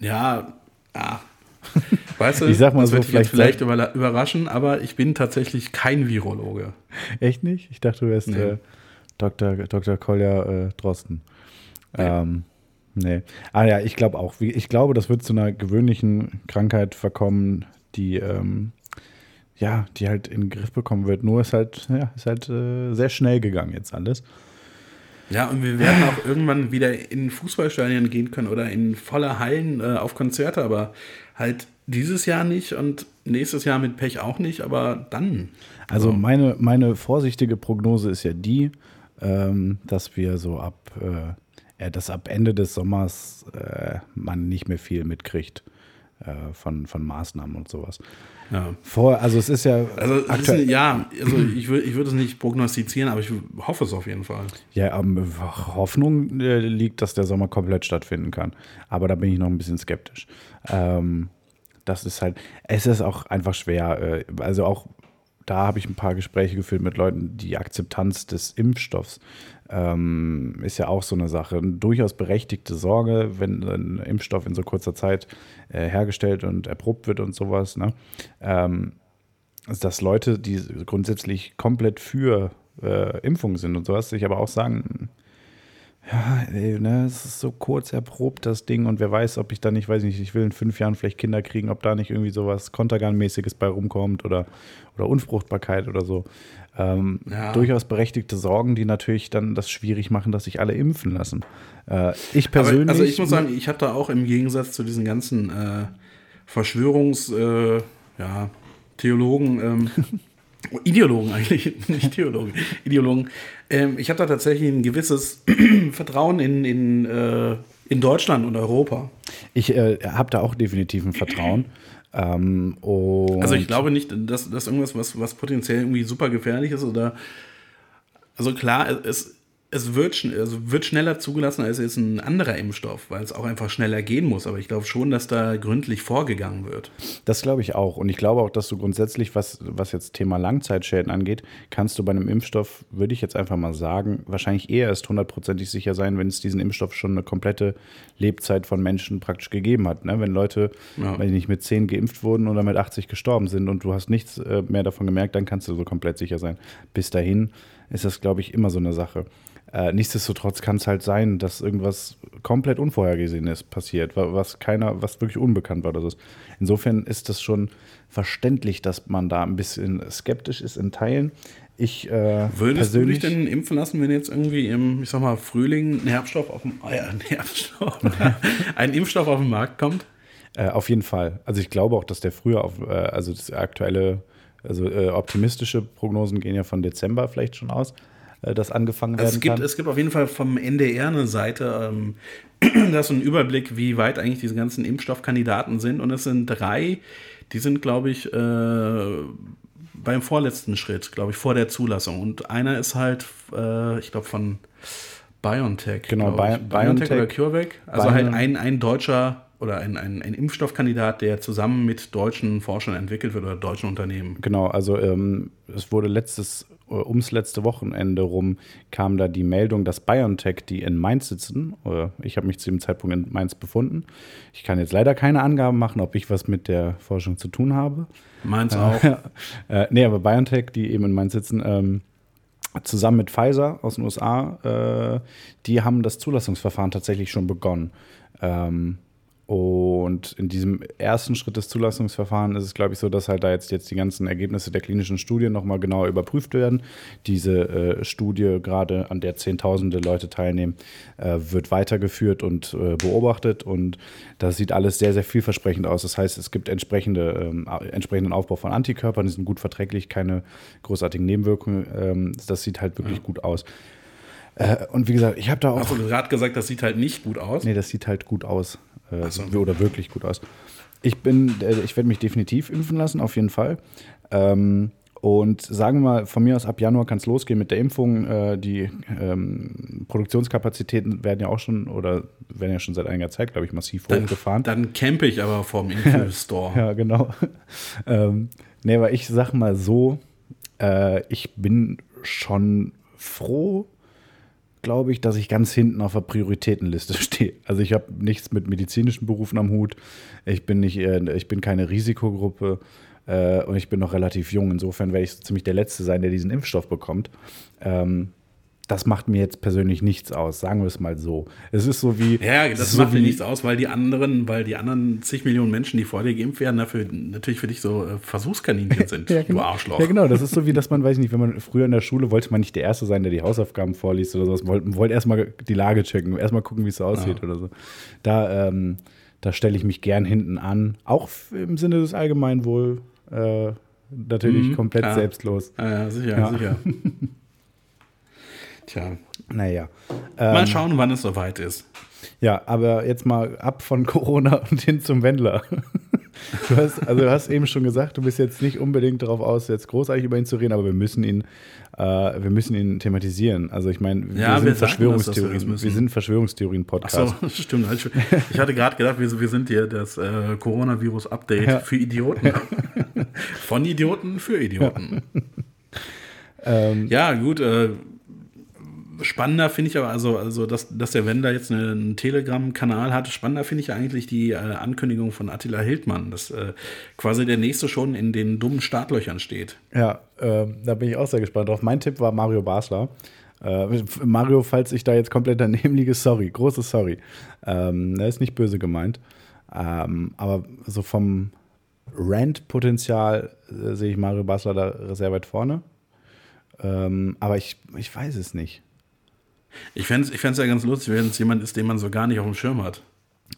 Ja, ah. [LAUGHS] Weißt du, Ich sag mal das so, wird vielleicht vielleicht überraschen, aber ich bin tatsächlich kein Virologe. Echt nicht? Ich dachte, du wärst Nee. äh, Dr. Dr. Kolja äh, Drosten. Nee. Ähm, nee. Ah ja, ich glaube auch. Ich glaube, das wird zu einer gewöhnlichen Krankheit verkommen, die, ähm, ja, die halt in den Griff bekommen wird. Nur ist halt, ja, ist halt äh, sehr schnell gegangen jetzt alles. Ja, und wir werden auch irgendwann wieder in Fußballstadien gehen können oder in volle Hallen äh, auf Konzerte, aber halt dieses Jahr nicht und nächstes Jahr mit Pech auch nicht, aber dann. Also So. meine, meine vorsichtige Prognose ist ja die, ähm, dass wir so ab, äh, äh, dass ab Ende des Sommers äh, man nicht mehr viel mitkriegt äh, von, von Maßnahmen und sowas. Ja. Vor, also es ist ja Also, es ist, aktuell, ja, also ich, wür- ich würde es nicht prognostizieren, aber ich hoffe es auf jeden Fall. ja, ähm, Hoffnung äh, liegt, dass der Sommer komplett stattfinden kann. Aber da bin ich noch ein bisschen skeptisch. Ähm, das ist halt, es ist auch einfach schwer. Äh, also auch da habe ich ein paar Gespräche geführt mit Leuten, die Akzeptanz des Impfstoffs ähm, ist ja auch so eine Sache. Eine durchaus berechtigte Sorge, wenn ein Impfstoff in so kurzer Zeit äh, hergestellt und erprobt wird und sowas. Ne? Ähm, dass Leute, die grundsätzlich komplett für äh, Impfung sind und sowas, sich aber auch sagen, ja, ey, ne, es ist so kurz erprobt, das Ding, und wer weiß, ob ich da nicht, weiß ich nicht, ich will in fünf Jahren vielleicht Kinder kriegen, ob da nicht irgendwie sowas Kontergan-mäßiges bei rumkommt oder, oder Unfruchtbarkeit oder so. Ähm, Ja. Durchaus berechtigte Sorgen, die natürlich dann das schwierig machen, dass sich alle impfen lassen. Äh, ich persönlich. Aber, also ich muss sagen, ich habe da auch im Gegensatz zu diesen ganzen äh, Verschwörungs, äh, ja, Theologen, ähm, [LAUGHS] Ideologen eigentlich, [LAUGHS] nicht Theologen, Ideologen. Ähm, ich habe da tatsächlich ein gewisses [CLEARS THROAT] Vertrauen in, in, äh, in Deutschland und Europa. ich äh, habe da auch definitiv ein Vertrauen. [CLEARS THROAT] Ähm, Also ich glaube nicht, dass das irgendwas, was, was potenziell irgendwie super gefährlich ist oder Also klar, es, es wird, also wird schneller zugelassen als jetzt ein anderer Impfstoff, weil es auch einfach schneller gehen muss. Aber ich glaube schon, dass da gründlich vorgegangen wird. Das glaube ich auch. Und ich glaube auch, dass du grundsätzlich, was, was jetzt Thema Langzeitschäden angeht, kannst du bei einem Impfstoff, würde ich jetzt einfach mal sagen, wahrscheinlich eher erst hundertprozentig sicher sein, wenn es diesen Impfstoff schon eine komplette Lebzeit von Menschen praktisch gegeben hat. Ne? Wenn Leute, Ja. wenn die nicht mit 10 geimpft wurden oder mit 80 gestorben sind und du hast nichts äh, mehr davon gemerkt, dann kannst du so komplett sicher sein. Bis dahin ist das, glaube ich, immer so eine Sache. Äh, nichtsdestotrotz kann es halt sein, dass irgendwas komplett Unvorhergesehenes passiert, wa- was keiner, was wirklich unbekannt war. Oder so. Insofern ist das schon verständlich, dass man da ein bisschen skeptisch ist in Teilen. Ich äh, Würdest du dich denn impfen lassen, wenn jetzt irgendwie im, ich sag mal, Frühling ein Herbststoff auf dem, oh ja, ein Herbststoff, [LAUGHS] ein Impfstoff auf den Markt kommt? äh, auf jeden Fall. Also ich glaube auch, dass der früher auf, äh, also das aktuelle, also äh, optimistische Prognosen gehen ja von Dezember vielleicht schon aus, äh, dass angefangen werden Also es, gibt, kann. es gibt auf jeden Fall vom NDR eine Seite, ähm, [CLEARS THROAT] da ist so ein Überblick, wie weit eigentlich diese ganzen Impfstoffkandidaten sind. Und es sind drei, die sind, glaube ich, äh, beim vorletzten Schritt, glaube ich, vor der Zulassung. Und einer ist halt, äh, ich glaube, von BioNTech. Genau, glaub. Bi- BioNTech oder BioNTech. CureVac. Also Bio- halt ein, ein deutscher oder ein, ein, ein Impfstoffkandidat, der zusammen mit deutschen Forschern entwickelt wird oder deutschen Unternehmen. Genau, also ähm, es wurde letztes, äh, ums letzte Wochenende rum, kam da die Meldung, dass BioNTech, die in Mainz sitzen, oder ich habe mich zu dem Zeitpunkt in Mainz befunden. Ich kann jetzt leider keine Angaben machen, ob ich was mit der Forschung zu tun habe. Meins auch. [LAUGHS] äh, nee, aber BioNTech, die eben in Mainz sitzen, ähm, zusammen mit Pfizer aus den USA, äh, die haben das Zulassungsverfahren tatsächlich schon begonnen. Ähm, und in diesem ersten Schritt des Zulassungsverfahrens ist es, glaube ich, so, dass halt da jetzt, jetzt die ganzen Ergebnisse der klinischen Studien nochmal genauer überprüft werden. Diese äh, Studie, gerade an der Zehntausende Leute teilnehmen, äh, wird weitergeführt und äh, beobachtet. Und das sieht alles sehr, sehr vielversprechend aus. Das heißt, es gibt entsprechende, ähm, entsprechenden Aufbau von Antikörpern, die sind gut verträglich, keine großartigen Nebenwirkungen. Ähm, das sieht halt wirklich gut aus. Äh, und wie gesagt, ich habe da auch. Hast du gerade gesagt, das sieht halt nicht gut aus? Nee, das sieht halt gut aus. Äh, so. Oder wirklich gut aus. Ich bin, äh, ich werde mich definitiv impfen lassen, auf jeden Fall. Ähm, und sagen wir mal, von mir aus ab Januar kann es losgehen mit der Impfung. Äh, die ähm, Produktionskapazitäten werden ja auch schon oder werden ja schon seit einiger Zeit, glaube ich, massiv hochgefahren. Dann campe ich aber vorm [LAUGHS] Impfstore. Ja, genau. [LAUGHS] ähm, nee, aber ich sag mal so, äh, ich bin schon froh, glaube ich, dass ich ganz hinten auf der Prioritätenliste [LAUGHS] stehe. Also ich habe nichts mit medizinischen Berufen am Hut. Ich bin nicht, ich bin keine Risikogruppe äh, und ich bin noch relativ jung. Insofern werde ich so ziemlich der Letzte sein, der diesen Impfstoff bekommt. Ähm, das macht mir jetzt persönlich nichts aus, sagen wir es mal so. Es ist so wie. Ja, das macht so dir wie- nichts aus, weil die anderen, weil die anderen zig Millionen Menschen, die vor dir geimpft werden, dafür natürlich für dich so äh, Versuchskaninchen [LAUGHS] sind, Ja, genau. du Arschloch. Ja, genau. Das ist so wie, dass man, weiß ich nicht, wenn man früher in der Schule wollte man nicht der Erste sein, der die Hausaufgaben vorliest oder sowas. Man wollte, wollte erstmal die Lage checken, erstmal gucken, wie es so aussieht oder so. Da, ähm, da stelle ich mich gern hinten an. Auch im Sinne des Allgemeinwohl. Äh, natürlich Mhm, komplett ja. selbstlos. Ja, ja, sicher, Ja. sicher. [LAUGHS] Tja, Naja. mal Ähm, schauen, wann es soweit ist. Ja, aber jetzt mal ab von [LAUGHS] Corona und hin zum Wendler. [LAUGHS] Du hast, also du hast eben schon gesagt, du bist jetzt nicht unbedingt darauf aus, jetzt großartig über ihn zu reden, aber wir müssen ihn, äh, wir müssen ihn thematisieren. Also ich meine, wir Ja, sind wir wir Verschwörungstheorien, müssen. wir sind Verschwörungstheorien-Podcast. so, [LAUGHS] stimmt. Ich, ich hatte gerade gedacht, wir, wir sind hier das äh, Coronavirus-Update Ja. für Idioten. Von Idioten für Idioten. Ähm, Ja, gut. Äh, spannender finde ich aber, also, also dass, dass der Wender jetzt eine- einen Telegram-Kanal hat, spannender finde ich eigentlich die äh, Ankündigung von Attila Hildmann, dass äh, quasi der nächste schon in den dummen Startlöchern steht. Ja, ähm, da bin ich auch sehr gespannt drauf. Mein Tipp war Mario Basler. Äh, Mario, falls ich da jetzt komplett daneben liege, sorry, großes Sorry. Ähm, er ist nicht böse gemeint. Ähm, aber so vom Rant-Potenzial äh, sehe ich Mario Basler da sehr weit vorne. Ähm, aber ich, ich weiß es nicht. Ich fände es ich fänd's ja ganz lustig, wenn es jemand ist, den man so gar nicht auf dem Schirm hat.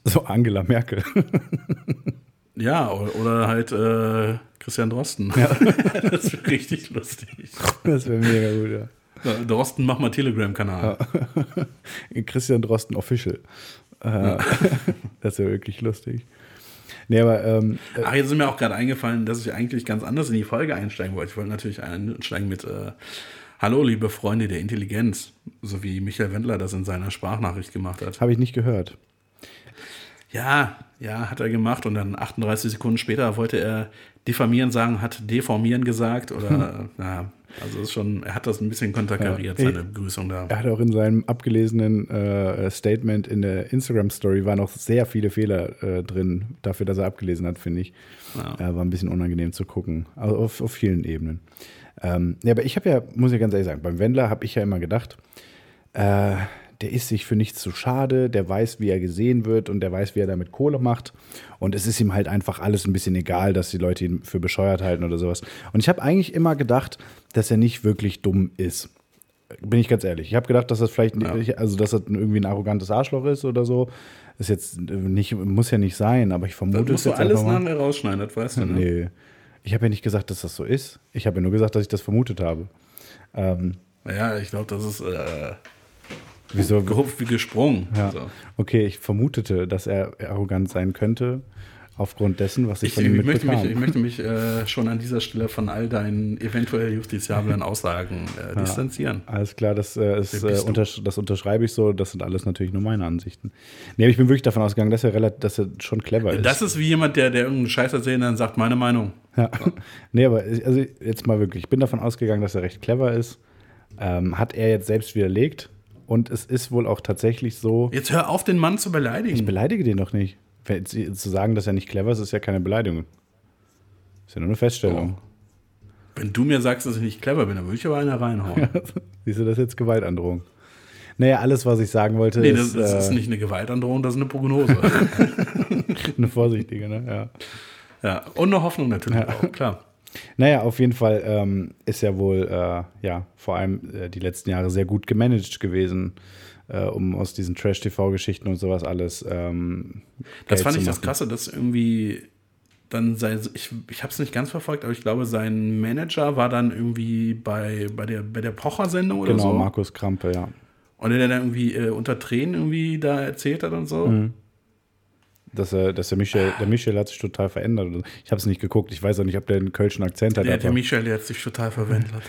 So Angela Merkel. [LAUGHS] Ja, oder, halt äh, Christian Drosten. [LAUGHS] das wäre richtig lustig. Das wäre mega gut, ja. Ja, Drosten, mach mal Telegram-Kanal. [LAUGHS] Christian Drosten Official. Äh, das wäre wirklich lustig. Nee, aber ähm, äh, Ach, jetzt ist mir auch gerade eingefallen, dass ich eigentlich ganz anders in die Folge einsteigen wollte. Ich wollte natürlich einsteigen mit äh, Hallo, liebe Freunde der Intelligenz, so wie Michael Wendler das in seiner Sprachnachricht gemacht hat. Habe ich nicht gehört. Ja, ja, hat er gemacht und dann 38 Sekunden später wollte er diffamieren sagen, hat deformieren gesagt oder [LAUGHS] ja, also ist schon, er hat das ein bisschen konterkariert, Ja. seine Begrüßung da. Er hat auch in seinem abgelesenen äh, Statement in der Instagram-Story war noch sehr viele Fehler äh, drin, dafür, dass er abgelesen hat, finde ich. Ja. Äh, war ein bisschen unangenehm zu gucken, also auf, auf vielen Ebenen. Ähm, ja, aber ich habe ja, muss ich ganz ehrlich sagen, beim Wendler habe ich ja immer gedacht, äh, der ist sich für nichts zu schade, der weiß, wie er gesehen wird und der weiß, wie er damit Kohle macht. Und es ist ihm halt einfach alles ein bisschen egal, dass die Leute ihn für bescheuert halten oder sowas. Und ich habe eigentlich immer gedacht, dass er nicht wirklich dumm ist. Bin ich ganz ehrlich. Ich habe gedacht, dass das vielleicht, nicht, also dass das irgendwie ein arrogantes Arschloch ist oder so. Ist jetzt nicht, muss ja nicht sein, aber ich vermute Das musst es du alles nachher rausschneiden, das weißt du, ne? Nee. Ich habe ja nicht gesagt, dass das so ist. Ich habe ja nur gesagt, dass ich das vermutet habe. Ähm, Ja, ich glaube, das ist äh, wieso? gehupft wie gesprungen. Ja. So. Okay, ich vermutete, dass er arrogant sein könnte, aufgrund dessen, was ich, Ich, von ihm ich, möchte mich, ich möchte mich äh, schon an dieser Stelle von all deinen eventuell justiziablen Aussagen äh, distanzieren. Alles klar, das, äh, ist, äh, untersch das unterschreibe ich so. Das sind alles natürlich nur meine Ansichten. Nee, aber ich bin wirklich davon ausgegangen, dass er, relativ, dass er schon clever ist. Das ist wie jemand, der, der irgendeinen Scheiß erzählt und dann sagt, meine Meinung. Ja. [LAUGHS] Nee, aber also jetzt mal wirklich, ich bin davon ausgegangen, dass er recht clever ist. Ähm, hat er jetzt selbst widerlegt. Und es ist wohl auch tatsächlich so. Jetzt hör auf, den Mann zu beleidigen. Ich beleidige den doch nicht. Zu sagen, dass er nicht clever ist, ist ja keine Beleidigung. Ist ja nur eine Feststellung. Wenn du mir sagst, dass ich nicht clever bin, dann würde ich aber eine reinhauen. [LAUGHS] Siehst du, das ist jetzt Gewaltandrohung. Naja, alles, was ich sagen wollte, Nee, das, ist, das ist äh, nicht eine Gewaltandrohung, das ist eine Prognose. [LAUGHS] eine vorsichtige, ne? Ja. Ja. Und eine Hoffnung natürlich auch, klar. Naja, auf jeden Fall ähm, ist er wohl, äh, ja, vor allem äh, die letzten Jahre sehr gut gemanagt gewesen, äh, um aus diesen Trash-TV-Geschichten und sowas alles. Ähm, Das fand ich das. Krasse, dass irgendwie dann sein, ich, ich habe es nicht ganz verfolgt, aber ich glaube, sein Manager war dann irgendwie bei, bei der, bei der Pocher-Sendung oder Genau, so. Markus Krampe, ja. Und der dann irgendwie äh, unter Tränen irgendwie da erzählt hat und so. Mhm. Dass, er, dass der, Michel, der Michel hat sich total verändert. Ich habe es nicht geguckt. Ich weiß auch nicht, ob der einen kölschen Akzent hat. Der, der Michel, der hat sich total verwendet. [LAUGHS]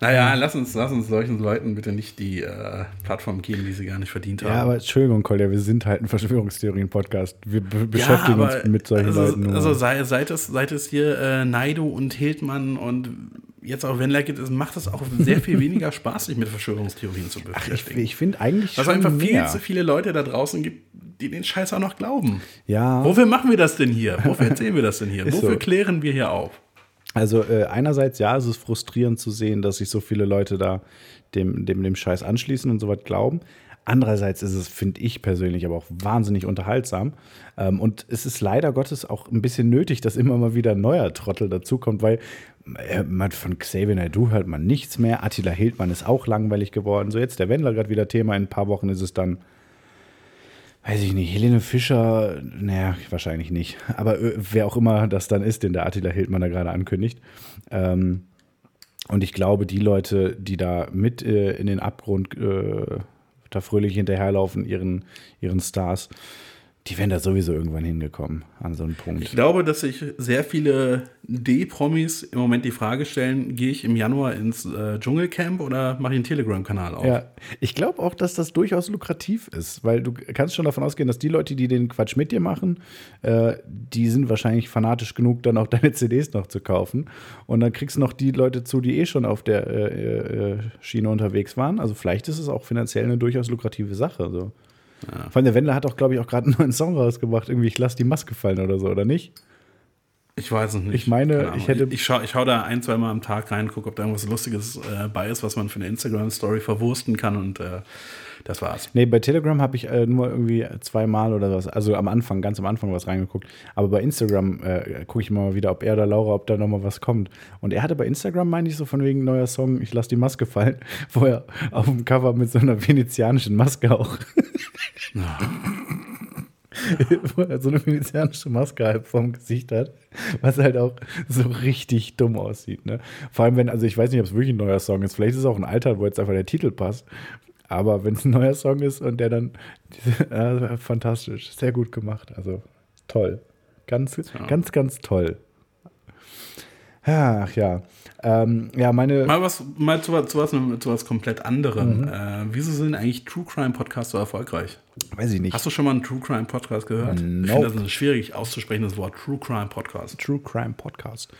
naja, lass uns, lass uns solchen Leuten bitte nicht die äh, Plattform geben, die sie gar nicht verdient haben. ja, aber Entschuldigung, Kolja, wir sind halt ein Verschwörungstheorien-Podcast. Wir be beschäftigen aber, uns mit solchen also, Leuten nur. Also sei, seit, es, seit es hier äh, Naido und Hildmann und jetzt auch Wendler gibt, es macht es auch sehr viel weniger Spaß, sich mit Verschwörungstheorien zu ich beschäftigen. ich finde eigentlich Dass es einfach viel mehr. zu viele Leute da draußen gibt, die den Scheiß auch noch glauben. Ja, Wofür machen wir das denn hier? Wofür [LAUGHS] erzählen wir das denn hier? Ist Wofür so. klären wir hier auf? also äh, einerseits ja, es ist frustrierend zu sehen, dass sich so viele Leute da dem, dem, dem Scheiß anschließen und so was glauben. Andererseits ist es, finde ich persönlich, aber auch wahnsinnig unterhaltsam. Ähm, und es ist leider Gottes auch ein bisschen nötig, dass immer mal wieder ein neuer Trottel dazukommt, weil äh, man von Xavier Naidoo hört man nichts mehr. Attila Hildmann ist auch langweilig geworden. So jetzt der Wendler gerade wieder Thema. In ein paar Wochen ist es dann, weiß ich nicht, Helene Fischer, naja, wahrscheinlich nicht. Aber äh, wer auch immer das dann ist, den der Attila Hildmann da gerade ankündigt. Ähm, und ich glaube, die Leute, die da mit äh, in den Abgrund äh, da fröhlich hinterherlaufen, ihren, ihren Stars, die wären da sowieso irgendwann hingekommen an so einen Ich Punkt. glaube, dass sich sehr viele D-Promis im Moment die Frage stellen, gehe ich im Januar ins äh, Dschungelcamp oder mache ich einen Telegram-Kanal auf? Ja, ich glaube auch, dass das durchaus lukrativ ist, weil du kannst schon davon ausgehen, dass die Leute, die den Quatsch mit dir machen, äh, die sind wahrscheinlich fanatisch genug, dann auch [LAUGHS] deine CDs noch zu kaufen. Und dann kriegst du noch die Leute zu, die eh schon auf der äh, äh, Schiene unterwegs waren. Also vielleicht ist es auch finanziell eine durchaus lukrative Sache. So. Vor allem der Wendler hat auch, glaube ich, auch gerade einen neuen Song rausgebracht. Irgendwie, ich lass die Maske fallen oder so, oder nicht? Ich weiß es nicht. Ich meine, ich hätte- Ich, ich, schau, ich schau da ein, zwei Mal am Tag rein, gucke, ob da irgendwas Lustiges äh, bei ist, was man für eine Instagram-Story verwursten kann und äh, das war's. Nee, bei Telegram habe ich äh, nur irgendwie zweimal oder was, also am Anfang, ganz am Anfang was reingeguckt. Aber bei Instagram äh, gucke ich mal wieder, ob er oder Laura, ob da nochmal was kommt. Und er hatte bei Instagram, meine ich, so von wegen neuer Song, ich lass die Maske fallen, [LAUGHS] wo er auf dem Cover mit so einer venezianischen Maske auch. [LAUGHS] wo er so eine venezianische Maske halb vorm Gesicht hat, was halt auch so richtig dumm aussieht. Ne? Vor allem, wenn, also ich weiß nicht, ob es wirklich ein neuer Song ist, vielleicht ist es auch ein alter, wo jetzt einfach der Titel passt. Aber wenn es ein neuer Song ist und der dann, [LAUGHS] äh, fantastisch, sehr gut gemacht, also toll. Ganz, ganz, ganz toll. Ach ja. Ähm, ja, meine. Mal was, mal zu, was- zu, was, zu was komplett anderem. Mhm. Äh, wieso sind eigentlich True Crime Podcasts so erfolgreich? Weiß ich nicht. Hast du schon mal einen True Crime Podcast gehört? Ich Nope. finde das ein schwierig auszusprechendes Wort. True Crime Podcast. True Crime Podcast.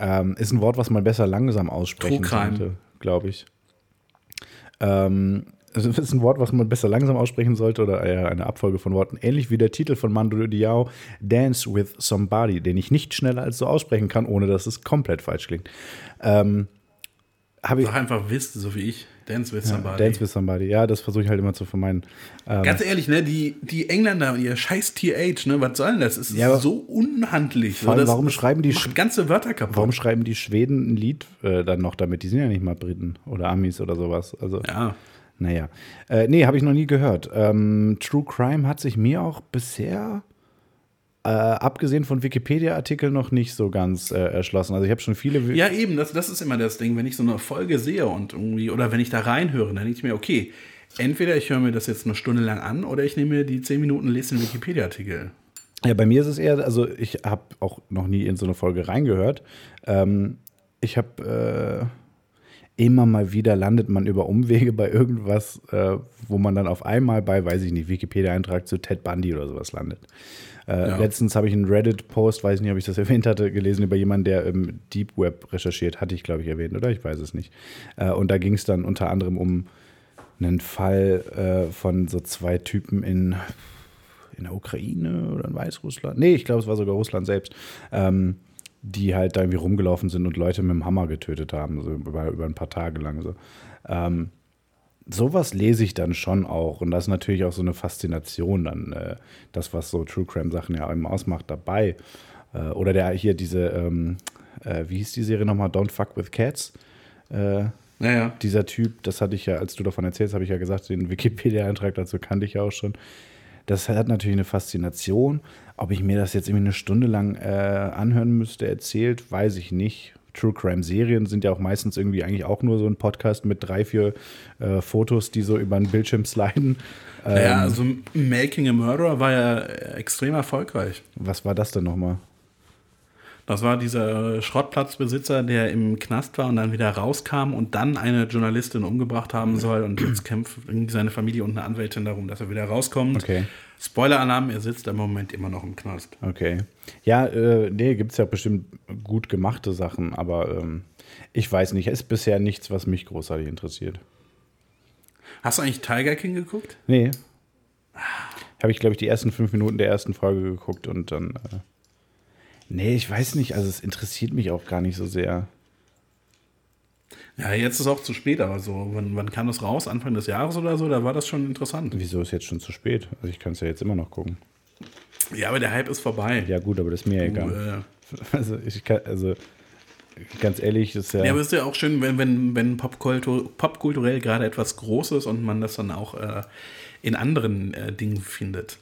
Ähm, ist ein Wort, was man besser langsam aussprechen True Crime. glaube ich. Ähm, also ist ein Wort, was man besser langsam aussprechen sollte oder eine Abfolge von Worten. Ähnlich wie der Titel von Mando Diao, Dance with Somebody, den ich nicht schneller als so aussprechen kann, ohne dass es komplett falsch klingt. Ähm, ich. Sag einfach wisst, so wie ich. Dance with somebody. Dance with Somebody, ja, das versuche ich halt immer zu vermeiden. Ähm, Ganz ehrlich, ne, die, die Engländer ihr scheiß TH, ne, was soll denn das? Es ist Ja, so unhandlich. So, Vor allem, das, warum das schreiben die ganze Wörter kaputt? warum schreiben die Schweden ein Lied äh, dann noch damit? Die sind ja nicht mal Briten oder Amis oder sowas. Also, Ja. Naja. Äh, nee, habe ich noch nie gehört. Ähm, True Crime hat sich mir auch bisher, äh, abgesehen von Wikipedia-Artikeln, noch nicht so ganz äh, erschlossen. Also ich habe schon viele. Ja, eben, das, das ist immer das Ding, wenn ich so eine Folge sehe und irgendwie, oder wenn ich da reinhöre, dann denke ich mir, okay, entweder ich höre mir das jetzt eine Stunde lang an oder ich nehme mir die 10 Minuten, lese den Wikipedia-Artikel. Ja, bei mir ist es eher, also ich habe auch noch nie in so eine Folge reingehört. Ähm, ich habe äh, immer mal wieder landet man über Umwege bei irgendwas, äh, wo man dann auf einmal bei, weiß ich nicht, Wikipedia-Eintrag zu Ted Bundy oder sowas landet. Äh, Ja. Letztens habe ich einen Reddit-Post, weiß nicht, ob ich das [LAUGHS] erwähnt hatte, gelesen über jemanden, der im Deep Web recherchiert, hatte ich, glaube ich, erwähnt, oder? Ich weiß es nicht. Äh, und da ging es dann unter anderem um einen Fall äh, von so zwei Typen in in der Ukraine oder in Weißrussland. Nee, ich glaube, es war sogar Russland selbst, ähm, die halt da irgendwie rumgelaufen sind und Leute mit dem Hammer getötet haben, so über, über ein paar Tage lang. So. Ähm, sowas lese ich dann schon auch. Und das ist natürlich auch so eine Faszination dann, äh, das, was so True Crime-Sachen ja eben ausmacht, dabei. Äh, oder der hier diese, ähm, äh, wie hieß die Serie nochmal? Don't Fuck with Cats. Äh, Naja. dieser Typ, das hatte ich ja, als du davon erzählst, habe ich ja gesagt, den Wikipedia-Eintrag dazu kannte ich ja auch schon. Das hat natürlich eine Faszination. Ob ich mir das jetzt irgendwie eine Stunde lang äh, anhören müsste, erzählt, weiß ich nicht. True Crime-Serien sind ja auch meistens irgendwie eigentlich auch nur so ein Podcast mit drei, vier äh, Fotos, die so über den Bildschirm [LAUGHS] sliden. Ähm, Naja, also Making a Murderer war ja extrem erfolgreich. Was war das denn nochmal? Das war dieser Schrottplatzbesitzer, der im Knast war und dann wieder rauskam und dann eine Journalistin umgebracht haben soll. Und jetzt kämpft seine Familie und eine Anwältin darum, dass er wieder rauskommt. Okay. Spoiler-Alarm, er sitzt im Moment immer noch im Knast. Okay. Ja, äh, nee, gibt es ja bestimmt gut gemachte Sachen, aber ähm, ich weiß nicht. Ist bisher nichts, was mich großartig interessiert. Hast du eigentlich Tiger King geguckt? Nee. Habe ich, glaube ich, die ersten fünf Minuten der ersten Folge geguckt und dann. Äh, nee, ich weiß nicht. Also, es interessiert mich auch gar nicht so sehr. Ja, jetzt ist auch zu spät, aber so, wann, wann kam das raus? Anfang des Jahres oder so? Da war das schon interessant. Wieso ist jetzt schon zu spät? Also, ich kann es ja jetzt immer noch gucken. Ja, aber der Hype ist vorbei. Ja, gut, aber das ist mir egal. äh, [LAUGHS] Also, ich kann, also, ganz ehrlich, das ist ja. Ja, aber es ist ja auch schön, wenn, wenn, wenn Popkultur, popkulturell gerade etwas Großes und man das dann auch äh, in anderen äh, Dingen findet.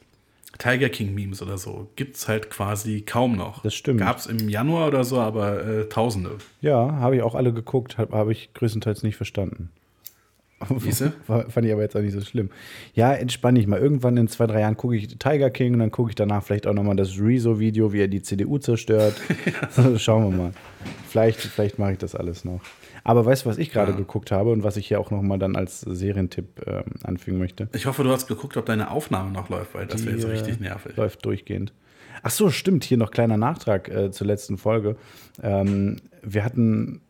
Tiger King Memes oder so gibt es halt quasi kaum noch. Das stimmt. Gab es im Januar oder so, aber äh, Tausende. ja, habe ich auch alle geguckt, habe hab ich größtenteils nicht verstanden. [LAUGHS] War- Fand ich aber jetzt auch nicht so schlimm. Ja, entspann dich mal. Irgendwann in zwei, drei Jahren gucke ich Tiger King und dann gucke ich danach vielleicht auch nochmal das Rezo-Video, wie er die CDU zerstört. So, [LAUGHS] [LAUGHS] Schauen wir mal. Vielleicht, vielleicht mache ich das alles noch. Aber weißt du, was ich gerade Ja. geguckt habe und was ich hier auch nochmal dann als Serientipp ähm, anfügen möchte? Ich hoffe, du hast geguckt, ob deine Aufnahme noch läuft, weil das wäre jetzt äh, richtig nervig. Läuft durchgehend. Ach so, stimmt. Hier noch kleiner Nachtrag äh, zur letzten Folge. Ähm, wir hatten,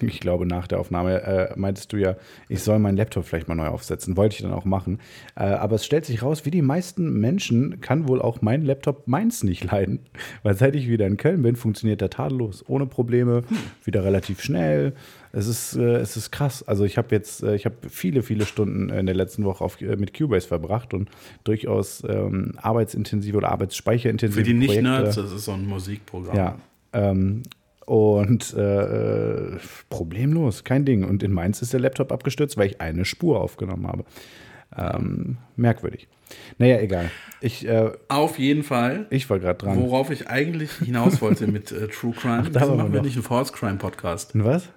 ich glaube, nach der Aufnahme äh, meintest du ja, ich soll meinen Laptop vielleicht mal neu aufsetzen. Wollte ich dann auch machen. Äh, aber es stellt sich raus, wie die meisten Menschen kann wohl auch mein Laptop meins nicht leiden. [LAUGHS] Weil seit ich wieder in Köln bin, funktioniert der tadellos, ohne Probleme, wieder relativ schnell. Es ist, äh, es ist krass. Also ich habe jetzt, äh, ich habe viele, viele Stunden in der letzten Woche auf, äh, mit Cubase verbracht und durchaus ähm, arbeitsintensive oder arbeitsspeicherintensive Für die. Nicht-Nerds, das ist so ein Musikprogramm. Ja. Ähm, und äh, äh, problemlos, kein Ding. Und in Mainz ist der Laptop abgestürzt, weil ich eine Spur aufgenommen habe. Ähm, merkwürdig. Naja, egal. Ich, äh, Auf jeden Fall. ich war gerade dran. Worauf ich eigentlich hinaus wollte mit äh, True [LAUGHS] Crime. da Wieso machen wir nicht einen False Crime Podcast? Und was?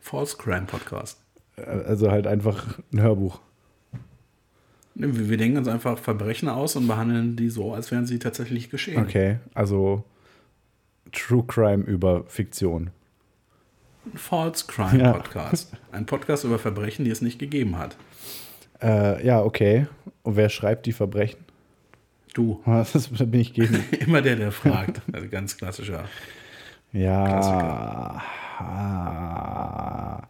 False Crime Podcast. Also halt einfach ein Hörbuch. Wir wir denken uns einfach Verbrechen aus und behandeln die so, als wären sie tatsächlich geschehen. Okay, also True Crime über Fiktion. False Crime Ja. Podcast. Ein Podcast über Verbrechen, die es nicht gegeben hat. Äh, ja, okay. Und wer schreibt die Verbrechen? Du, [LAUGHS] Das da bin ich gegen. [LAUGHS] immer der, der fragt. Also ganz klassischer. Ja. Ah,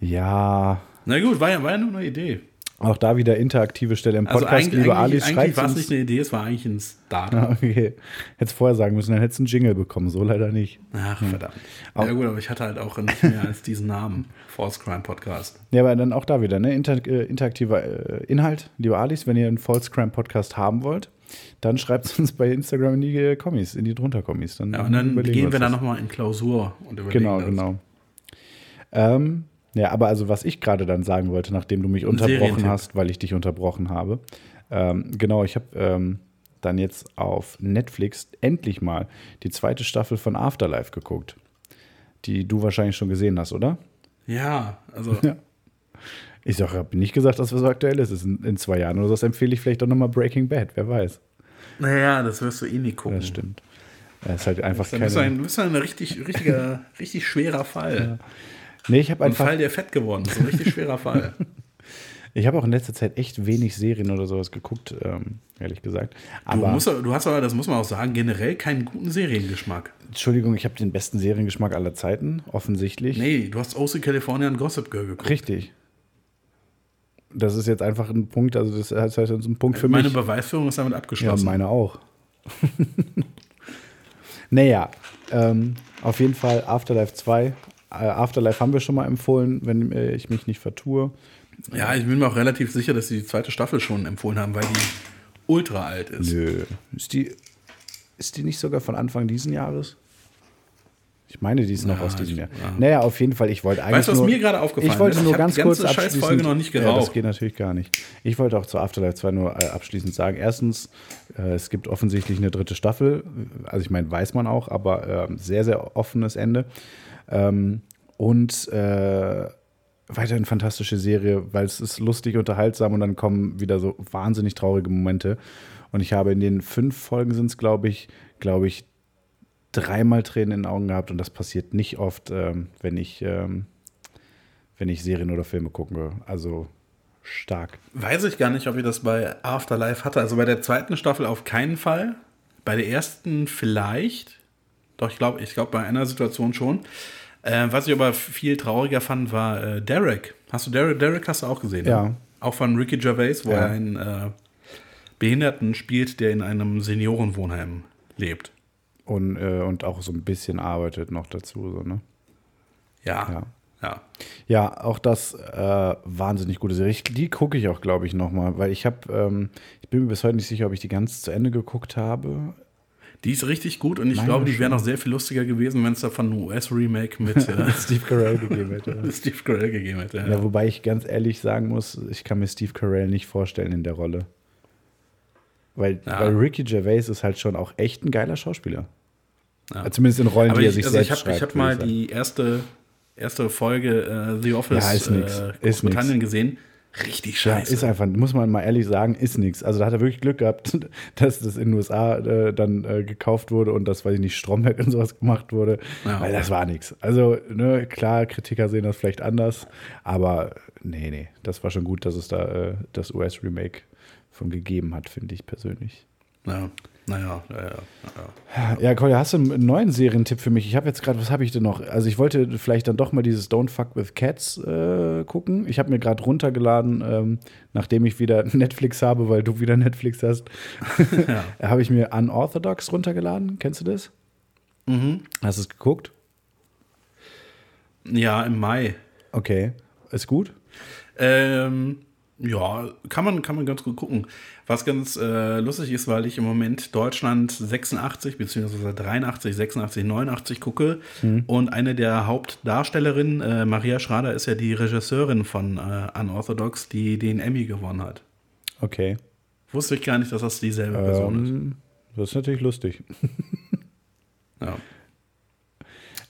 ja. Na gut, war ja, war ja nur eine Idee. Auch da wieder interaktive Stelle im Also Podcast. eigentlich, Liebe eigentlich schreibt war es nicht eine Idee, es war eigentlich ein Startup. Ah, Okay. Hättest vorher sagen müssen, dann hättest du einen Jingle bekommen. So leider nicht. Ach, verdammt. Auch- Ja gut, aber ich hatte halt auch nicht mehr als diesen Namen. False Crime Podcast. Ja, aber dann auch da wieder, ne? Inter äh, interaktiver äh, Inhalt. Liebe Alice, wenn ihr einen False Crime Podcast haben wollt, dann schreibt es uns bei Instagram in die äh, Kommis, in die drunter Kommis. Dann, Ja, und dann gehen wir das. nochmal in Klausur und überlegen Genau, das. genau. Ähm, ja, aber also was ich gerade dann sagen wollte, nachdem du mich unterbrochen hast, weil ich dich unterbrochen habe. Ähm, genau, ich habe ähm, dann jetzt auf Netflix endlich mal die zweite Staffel von Afterlife geguckt. Die du wahrscheinlich schon gesehen hast, oder? Ja, also [LAUGHS] Ja. Ich habe nicht gesagt, dass was so aktuell ist. Es ist in, in zwei Jahren oder so empfehle ich vielleicht auch nochmal Breaking Bad, wer weiß. naja, das wirst du eh nie gucken. Das stimmt. Ja, ist halt einfach bist du keine. ein, du bist ein richtig, richtiger, [LAUGHS] richtig schwerer Fall. Nee, ich habe Ein einfach. Fall, der fett geworden ist. Ein richtig schwerer Fall. [LAUGHS] Ich habe auch in letzter Zeit echt wenig Serien oder sowas geguckt, ähm, ehrlich gesagt. Du, Aber musst, du hast aber, das muss man auch sagen, generell keinen guten Seriengeschmack. Entschuldigung, ich habe den besten Seriengeschmack aller Zeiten, offensichtlich. Nee, du hast OC California und Gossip Girl geguckt. Richtig. Das ist jetzt einfach ein Punkt, also das ist halt so ein Punkt für Meine mich. Beweisführung ist damit Ja, abgeschlossen. meine auch. [LAUGHS] naja, ähm, auf jeden Fall Afterlife 2. Äh, Afterlife haben wir schon mal empfohlen, wenn äh, ich mich nicht vertue. Ja, ich bin mir auch relativ sicher, dass sie die zweite Staffel schon empfohlen haben, weil die ultra alt ist. Nö. Ist die, ist die nicht sogar von Anfang diesen Jahres? Ich meine, die ist noch Ja, aus diesem Jahr. ja. Naja, auf jeden Fall, ich wollte eigentlich. Weißt du, was nur, mir gerade aufgefallen Ich wollte ist? nur Ich ganz die kurz ganze scheiß abschließend. Folge noch nicht Ja, das geraucht. geht natürlich gar nicht. Ich wollte auch zu Afterlife 2 nur äh, abschließend sagen: Erstens, äh, es gibt offensichtlich eine dritte Staffel. Also, ich meine, weiß man auch, aber ähm, sehr, sehr offenes Ende. Ähm, und äh, weiterhin fantastische Serie, weil es ist lustig, unterhaltsam und dann kommen wieder so wahnsinnig traurige Momente. Und ich habe in den fünf Folgen sind es, glaube ich, glaube ich, dreimal Tränen in den Augen gehabt und das passiert nicht oft, ähm, wenn ich ähm, wenn ich Serien oder Filme gucke. Also stark. Weiß ich gar nicht, ob ich das bei Afterlife hatte. Also bei der zweiten Staffel auf keinen Fall. Bei der ersten vielleicht. Doch, ich glaube, ich glaube bei einer Situation schon. Äh, was ich aber viel trauriger fand, war äh, Derek. Hast du Derek? Derek hast du auch gesehen? Ja. Ne? Auch von Ricky Gervais, wo Ja. er einen äh, Behinderten spielt, der in einem Seniorenwohnheim lebt. Und, äh, und auch so ein bisschen arbeitet noch dazu. So, ne? Ja. Ja. Ja. Ja, auch das äh, wahnsinnig gute Serie. Ich, die gucke ich auch, glaube ich, nochmal, weil ich habe, ähm, ich bin mir bis heute nicht sicher, ob ich die ganz zu Ende geguckt habe. Die ist richtig gut und ich Meine glaube, die wäre noch sehr viel lustiger gewesen, wenn es davon ein US-Remake mit [LAUGHS] äh, Steve Carell gegeben hätte. [LAUGHS] Steve Carell gegeben hätte. Ja. Ja, wobei ich ganz ehrlich sagen muss, ich kann mir Steve Carell nicht vorstellen in der Rolle. Weil, Ja. weil Ricky Gervais ist halt schon auch echt ein geiler Schauspieler. Ja. Zumindest in Rollen, Aber die er ich, sich also ich selbst habe ich schreibt. hab mal würde ich sagen. die erste, erste Folge äh, The Office Ja, ist nix. äh, Ist Großbritannien gesehen. Richtig Ja, scheiße. ist einfach, muss man mal ehrlich sagen, ist nichts. Also da hat er wirklich Glück gehabt, [LAUGHS] dass das in den USA äh, dann äh, gekauft wurde und das, weiß ich nicht, Stromberg und sowas gemacht wurde, Ja. weil das war nichts. Also, ne, klar, Kritiker sehen das vielleicht anders, aber nee, nee, das war schon gut, dass es da äh, das US-Remake von gegeben hat, finde ich persönlich. ja, naja, ja, ja, ja. Ja, Kolja, hast du einen neuen Serientipp für mich? Ich habe jetzt gerade, was habe ich denn noch? Also ich wollte vielleicht dann doch mal dieses Don't Fuck with Cats äh, gucken. Ich habe mir gerade runtergeladen, ähm, nachdem ich wieder [LAUGHS] Netflix habe, weil du wieder Netflix hast, [LAUGHS] [LAUGHS] Ja. habe ich mir Unorthodox runtergeladen. Kennst du das? Mhm. Hast du es geguckt? ja, im Mai. Okay. Ist gut? Ähm, ja, kann man, kann man ganz gut gucken. Was ganz äh, lustig ist, weil ich im Moment Deutschland 86 beziehungsweise 83, 86, 89 gucke und eine der Hauptdarstellerinnen, äh, Maria Schrader, ist ja die Regisseurin von äh, Unorthodox, die den Emmy gewonnen hat. Okay. Wusste ich gar nicht, dass das dieselbe Person ist. Ähm, das ist natürlich lustig. Ja.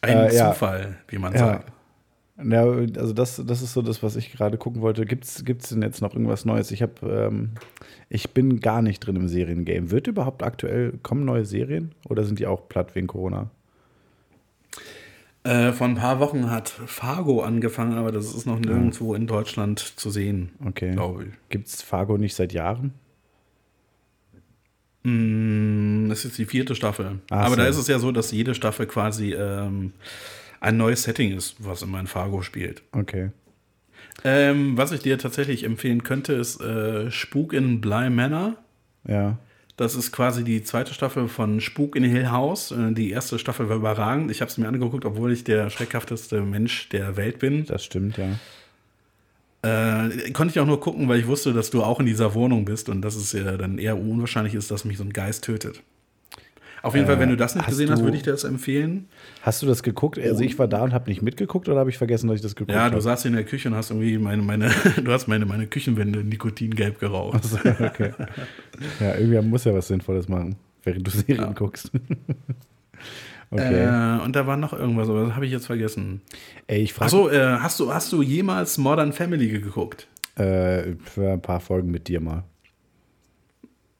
Ein Äh, ja. Zufall, wie man Ja. sagt. Ja, also das, das ist so das, was ich gerade gucken wollte. Gibt es denn jetzt noch irgendwas Neues? Ich habe, ähm, ich bin gar nicht drin im Seriengame. Wird überhaupt aktuell, kommen neue Serien oder sind die auch platt wegen Corona? Äh, vor ein paar Wochen hat Fargo angefangen, aber das ist noch nirgendwo in Deutschland zu sehen, Okay. glaube ich. Gibt es Fargo nicht seit Jahren? Mm, Das ist jetzt die vierte Staffel. Ach aber da so. ist es ja so, dass jede Staffel quasi ähm, ein neues Setting ist, was immer in Fargo spielt. Okay. Ähm, was ich dir tatsächlich empfehlen könnte, ist äh, Spuk in Bly Manor. Ja. Das ist quasi die zweite Staffel von Spuk in Hill House. Äh, Die erste Staffel war überragend. Ich habe es mir angeguckt, obwohl ich der schreckhafteste Mensch der Welt bin. Das stimmt, ja. Äh, konnte ich auch nur gucken, weil ich wusste, dass du auch in dieser Wohnung bist und dass es ja dann eher unwahrscheinlich ist, dass mich so ein Geist tötet. Auf jeden Äh, Fall, wenn du das nicht hast gesehen hast, würde ich dir das empfehlen. Hast du das geguckt? Also ich war da und habe nicht mitgeguckt oder habe ich vergessen, dass ich das geguckt Ja, habe? du saßt in der Küche und hast irgendwie meine, meine, [LAUGHS] du hast meine, meine Küchenwände nikotingelb geraucht. okay. Ja, irgendwie muss ja was Sinnvolles machen, während du Serien Ja. guckst. [LAUGHS] okay. Äh, und da war noch irgendwas, aber das habe ich jetzt vergessen. Ey, ich frage Achso, äh, hast, du, hast du jemals Modern Family geguckt? äh, für ein paar Folgen mit dir mal.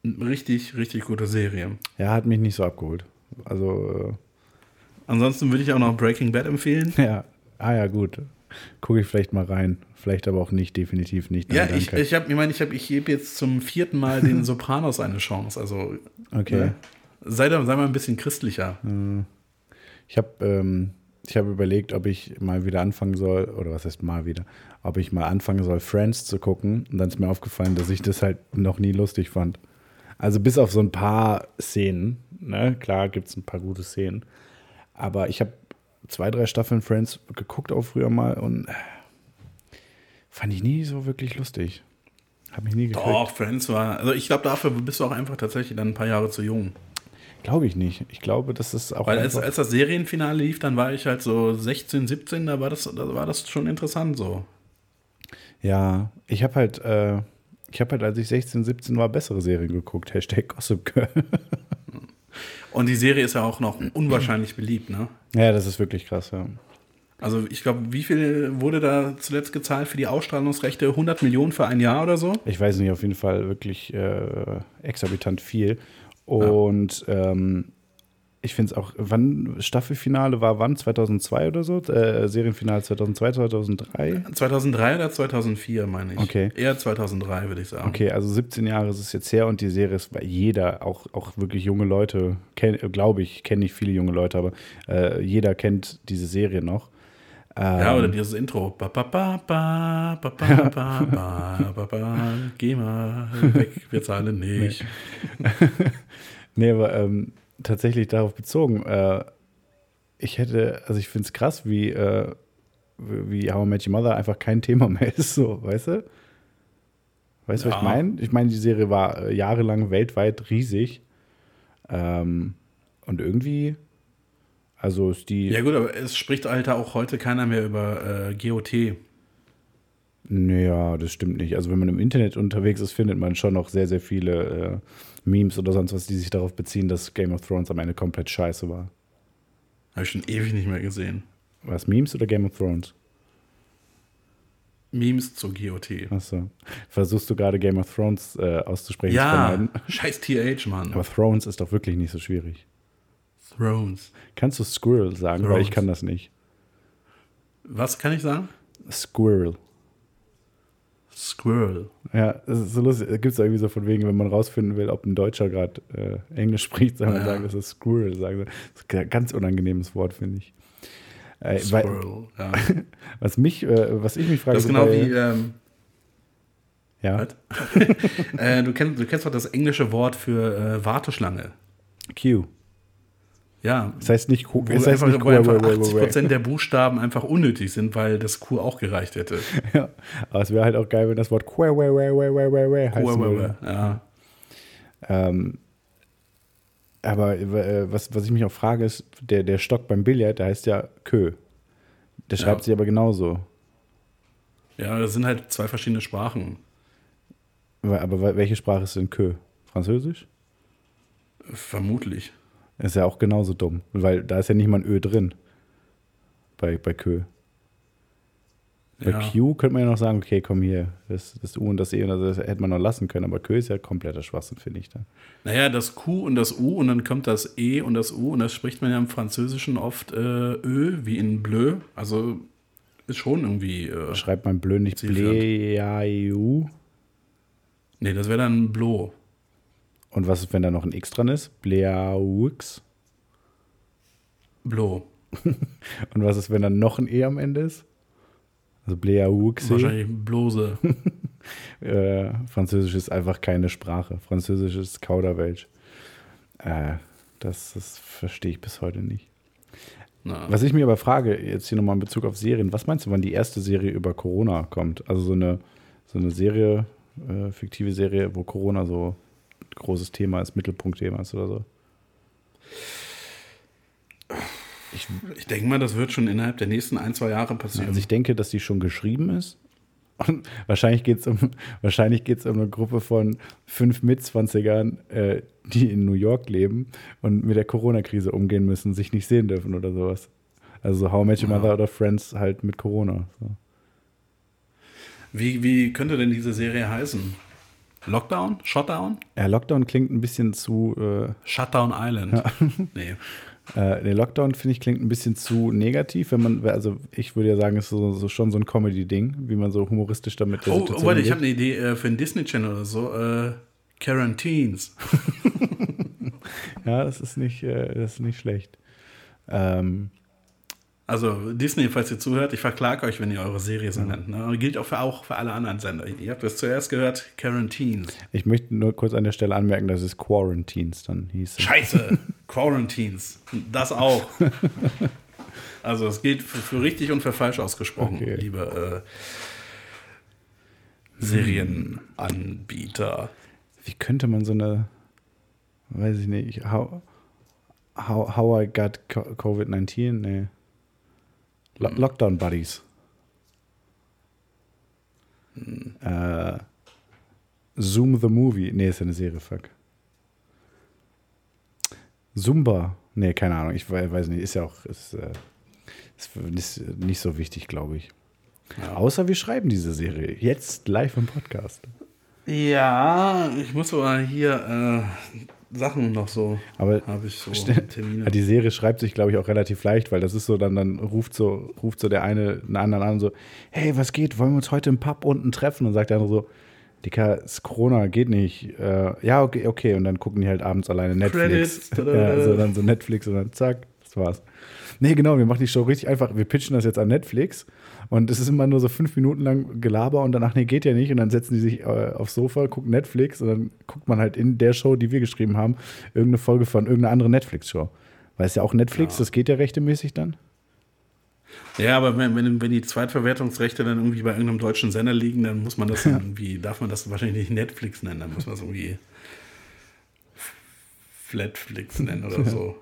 Richtig, richtig gute Serie. Ja, hat mich nicht so abgeholt. Also, Ansonsten würde ich auch noch Breaking Bad empfehlen. äh, [LAUGHS] ja. Ah ja, gut. Gucke ich vielleicht mal rein. Vielleicht aber auch nicht, definitiv nicht. Ja, Nein, ich, ich habe, ich meine, ich habe, ich gebe jetzt zum vierten Mal den [LAUGHS] Sopranos eine Chance. Also Okay. ne? sei, da, sei mal ein bisschen christlicher. Ich habe ähm, ich hab überlegt, ob ich mal wieder anfangen soll, oder was heißt mal wieder, ob ich mal anfangen soll, Friends zu gucken. Und dann ist mir aufgefallen, dass ich das halt noch nie lustig fand. Also bis auf so ein paar Szenen, ne? Klar gibt es ein paar gute Szenen. Aber ich habe zwei, drei Staffeln Friends geguckt auch früher mal und äh, fand ich nie so wirklich lustig. Hab mich nie gekriegt. Doch, Friends war. Also ich glaube, dafür bist du auch einfach tatsächlich dann ein paar Jahre zu jung. Glaube ich nicht. Ich glaube, das ist auch Weil als, als das Serienfinale lief, dann war ich halt so 16, 17, da war das, da war das schon interessant so. Ja, ich habe halt, äh, ich habe halt, als ich 16, 17 war, bessere Serien geguckt. Hashtag Gossip Girl. [LAUGHS] Und die Serie ist ja auch noch unwahrscheinlich beliebt, ne? ja, das ist wirklich krass, ja. Also ich glaube, wie viel wurde da zuletzt gezahlt für die Ausstrahlungsrechte? 100 Millionen für ein Jahr oder so? Ich weiß nicht, auf jeden Fall wirklich äh, exorbitant viel. Und ähm, ich finde es auch, wann Staffelfinale war, wann? 2002 oder so? Äh, Serienfinale 2002, 2003? 2003 oder 2004, meine ich. Okay. Eher 2003, würde ich sagen. Okay, also 17 Jahre ist es jetzt her und die Serie ist bei jeder, auch, auch wirklich junge Leute, glaube ich, kenne nicht viele junge Leute, aber äh, jeder kennt diese Serie noch. Ja, Ähm, oder dieses Intro. Ba, ba, ba, ba, ba, ba, ba, ba, ba, ba, geh mal weg, wir zahlen nicht. [LAUGHS] [LAUGHS] Nee, aber ähm, tatsächlich darauf bezogen, äh, ich hätte, also ich finde es krass, wie, äh, wie How I Met Your Mother einfach kein Thema mehr [LAUGHS] ist, so, weißt du? Weißt du, was ich Ja. meine? Ich meine, die Serie war äh, jahrelang weltweit riesig. Ähm, und irgendwie, also ist die. Ja gut, aber es spricht halt auch heute keiner mehr über äh, GOT. Naja, das stimmt nicht. Also wenn man im Internet unterwegs ist, findet man schon noch sehr, sehr viele äh, Memes oder sonst was, die sich darauf beziehen, dass Game of Thrones am Ende komplett scheiße war. Habe ich schon ewig nicht mehr gesehen. Was, Memes oder Game of Thrones? Memes zu GOT. Achso. Versuchst du gerade Game of Thrones äh, auszusprechen? zu Ja, [LAUGHS] scheiß TH, Mann. Aber Thrones ist doch wirklich nicht so schwierig. Thrones. Kannst du Squirrel sagen? Weil Thrones. ich kann das nicht. Was kann ich sagen? Squirrel. Squirrel. Ja, das ist so lustig. Da gibt es irgendwie so von wegen, wenn man rausfinden will, ob ein Deutscher gerade äh, Englisch spricht, soll man Ja. sagen, das ist Squirrel. Sagen. Das ist ein ganz unangenehmes Wort, finde ich. Äh, weil, Squirrel. Ja. [LAUGHS] was, mich, äh, was ich mich frage, Das ist genau bei- wie. Ähm, ja, [LAUGHS] äh, du, kennst, du kennst doch das englische Wort für äh, Warteschlange. Q. Ja. Das heißt nicht Q. Wo Das heißt einfach, nicht wo einfach Q. 80 Prozent der Buchstaben einfach unnötig sind, weil das Q auch gereicht hätte. Ja, aber es wäre halt auch geil, wenn das Wort Q heißen würde. Ja. Ähm, aber äh, was, was ich mich auch frage, ist, der, der Stock beim Billard, der heißt ja Kö. Der schreibt Ja. sich aber genauso. ja, das sind halt zwei verschiedene Sprachen. Aber aber welche Sprache ist denn Kö? Französisch? Vermutlich. Ist ja auch genauso dumm, weil da ist ja nicht mal ein Ö drin. Bei, bei Kö. Bei Ja. Q könnte man ja noch sagen, okay, komm hier, das, das U und das E und das hätte man noch lassen können, aber Kö ist ja kompletter Schwachsinn, finde ich da. Naja, das Q und das U und dann kommt das E und das U und das spricht man ja im Französischen oft äh, Ö, wie in Bleu. Also ist schon irgendwie. Äh, Schreibt man blöd nicht. Bleu. nee, das wäre dann Blo. Und was ist, wenn da noch ein X dran ist? Bleaux. Blo. [LAUGHS] Und was ist, wenn da noch ein E am Ende ist? Also Bleaux. Wahrscheinlich Blose. [LAUGHS] Äh, Französisch ist einfach keine Sprache. Französisch ist Kauderwelsch. Äh, das, das verstehe ich bis heute nicht. Na, Was ich mir aber frage, jetzt hier nochmal in Bezug auf Serien, was meinst du, wann die erste Serie über Corona kommt? Also so eine, so eine Serie, äh, fiktive Serie, wo Corona so großes Thema ist, Mittelpunktthema ist oder so. Ich, ich denke mal, das wird schon innerhalb der nächsten ein, zwei Jahre passieren. also ich denke, dass die schon geschrieben ist. Und [LAUGHS] wahrscheinlich geht es um, wahrscheinlich geht's um eine Gruppe von fünf Mitzwanzigern, äh, die in New York leben und mit der Corona-Krise umgehen müssen, sich nicht sehen dürfen oder sowas. Also so How I Met Your Ja. Mother oder Friends halt mit Corona. So. wie, wie könnte denn diese Serie heißen? Lockdown? Shutdown? Ja, Lockdown klingt ein bisschen zu, äh, Shutdown Island. [LAUGHS] Nee. äh, der Lockdown finde ich klingt ein bisschen zu negativ, wenn man, also ich würde ja sagen, es ist so, so schon so ein Comedy-Ding, wie man so humoristisch damit der Oh, Situation oh warte, ich umgeht. habe eine Idee äh, für einen Disney Channel oder so. Äh, Quarantines. [LAUGHS] Ja, das ist nicht, äh, das ist nicht schlecht. Ähm, Also Disney, falls ihr zuhört, ich verklage euch, wenn ihr eure Serie so nennt. Ne? Gilt auch für, auch für alle anderen Sender. Ihr habt das zuerst gehört, Quarantines. ich möchte nur kurz an der Stelle anmerken, dass es Quarantines dann hieß. Scheiße, [LAUGHS] Quarantines. Das auch. Also es gilt für, für richtig und für falsch ausgesprochen, Okay. liebe äh, Serienanbieter. Wie könnte man so eine, weiß ich nicht, how, how, how I got Co- COVID-19? Nee. Lo Lockdown Buddies. Äh, Zoom the Movie. Nee, ist ja eine Serie, fuck. Zumba. Nee, keine Ahnung, ich we- weiß nicht, ist ja auch, ist, äh, ist nicht- nicht so wichtig, glaube ich. Ja. Außer wir schreiben diese Serie. Jetzt live im Podcast. Ja, ich muss aber hier äh, Sachen noch so, Aber habe ich so Termine. [LAUGHS] Die Serie schreibt sich, glaube ich, auch relativ leicht, weil das ist so, dann, dann ruft so, ruft so der eine den anderen an, so, hey, was geht? Wollen wir uns heute im Pub unten treffen? Und sagt der andere so, Dicker, es ist Corona, geht nicht. Äh, ja, okay, okay. Und dann gucken die halt abends alleine Netflix. Credits, [LAUGHS] ja, so, dann so Netflix und dann zack, das war's. Nee, genau, wir machen die Show richtig einfach. Wir pitchen das jetzt an Netflix und es ist immer nur so fünf Minuten lang Gelaber und danach, nee, geht ja nicht. Und dann setzen die sich äh, aufs Sofa, gucken Netflix und dann guckt man halt in der Show, die wir geschrieben haben, irgendeine Folge von irgendeiner anderen Netflix-Show. Weil es ja auch Netflix, das geht ja rechtemäßig dann. Ja, aber wenn, wenn, wenn die Zweitverwertungsrechte dann irgendwie bei irgendeinem deutschen Sender liegen, dann muss man das [LAUGHS] dann irgendwie, darf man das wahrscheinlich nicht Netflix nennen, dann muss man es irgendwie Flatflix nennen oder [LAUGHS] so.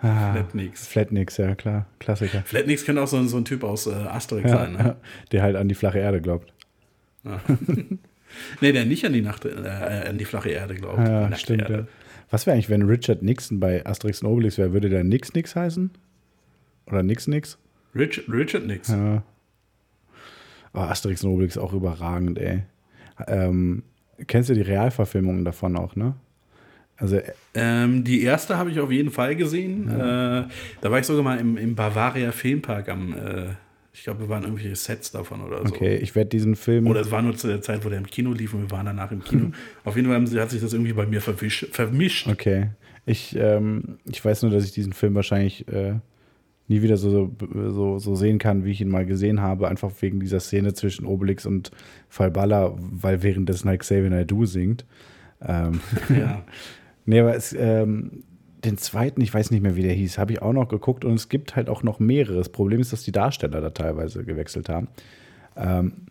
Ah, Flatnix. Flatnix, ja klar, Klassiker. Flatnix könnte auch so, so ein Typ aus äh, Asterix Ja, sein. Ne? ja, der halt an die flache Erde glaubt. [LAUGHS] Nee, der nicht an die, Nacht, äh, an die flache Erde glaubt. Ja, stimmt. Ja. Was wäre eigentlich, wenn Richard Nixon bei Asterix und Obelix wäre? Würde der Nix Nix heißen? Oder Nix Nix? Richard, Richard Nix. Ja. Aber Asterix und Obelix auch überragend, ey. Ähm, kennst du die Realverfilmungen davon auch, ne? Also, äh, Ähm, die erste habe ich auf jeden Fall gesehen. Äh, da war ich sogar mal im, im Bavaria Filmpark am, äh, ich glaube, wir waren irgendwelche Sets davon oder so. okay, ich werde diesen Film. Oder es war nur zu der Zeit, wo der im Kino lief und wir waren danach im Kino. [LAUGHS] Auf jeden Fall hat sich das irgendwie bei mir verwisch, vermischt. Okay. Ich, ähm, ich weiß nur, dass ich diesen Film wahrscheinlich äh, nie wieder so, so, so sehen kann, wie ich ihn mal gesehen habe, einfach wegen dieser Szene zwischen Obelix und Falbala, weil währenddessen halt Xavier Naidoo singt. Ähm, [LAUGHS] Ja. [LAUGHS] nee, aber es, ähm, den zweiten, ich weiß nicht mehr, wie der hieß, habe ich auch noch geguckt und es gibt halt auch noch mehrere. Das Problem ist, dass die Darsteller da teilweise gewechselt haben.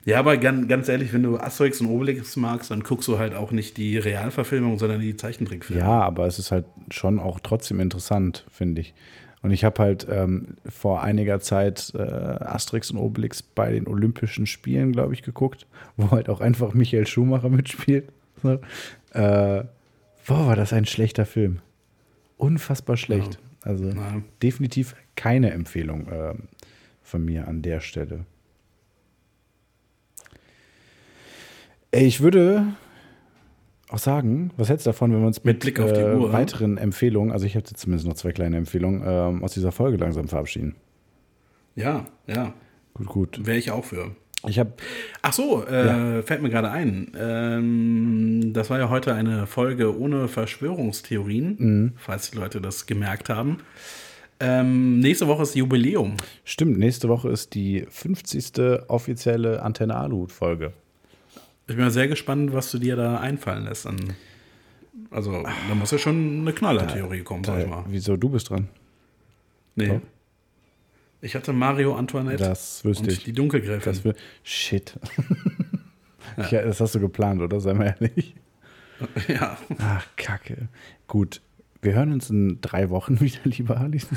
ja, aber ganz, ganz ehrlich, wenn du Asterix und Obelix magst, dann guckst du halt auch nicht die Realverfilmung, sondern die Zeichentrickfilme. Ja, aber es ist halt schon auch trotzdem interessant, finde ich. Und ich habe halt ähm, vor einiger Zeit äh, Asterix und Obelix bei den Olympischen Spielen, glaube ich, geguckt, wo halt auch einfach Michael Schumacher mitspielt. So. Äh, Boah, war das ein schlechter Film. Unfassbar schlecht. Ja. Also Nein. definitiv keine Empfehlung äh, von mir an der Stelle. Ey, Ich würde auch sagen, was hältst du davon, wenn wir uns mit, mit äh, Uhr, ne? weiteren ja? Empfehlungen, also ich hätte zumindest noch zwei kleine Empfehlungen, ähm, aus dieser Folge langsam verabschieden? Ja, ja. Gut, gut. Wäre ich auch für. Ich habe Ach so, äh, fällt mir gerade ein. Ähm, das war ja heute eine Folge ohne Verschwörungstheorien, Mhm. falls die Leute das gemerkt haben. Ähm, nächste Woche ist Jubiläum. Stimmt, nächste Woche ist die 50. offizielle Antenne Aluhut-Folge. Ich bin mal sehr gespannt, was du dir da einfallen lässt. An, also, da muss ja schon eine Knallertheorie kommen, sag ich mal. Wieso, du bist dran? Nee. Doch. Ich hatte Mario Antoinette Das wüsste und ich. die Dunkelgräfin. Das shit. [LAUGHS] ja. das hast du geplant, oder? Sei mal ehrlich. [LAUGHS] ja. Ach, Kacke. Gut. Wir hören uns in drei Wochen [LAUGHS] wieder, lieber Alice.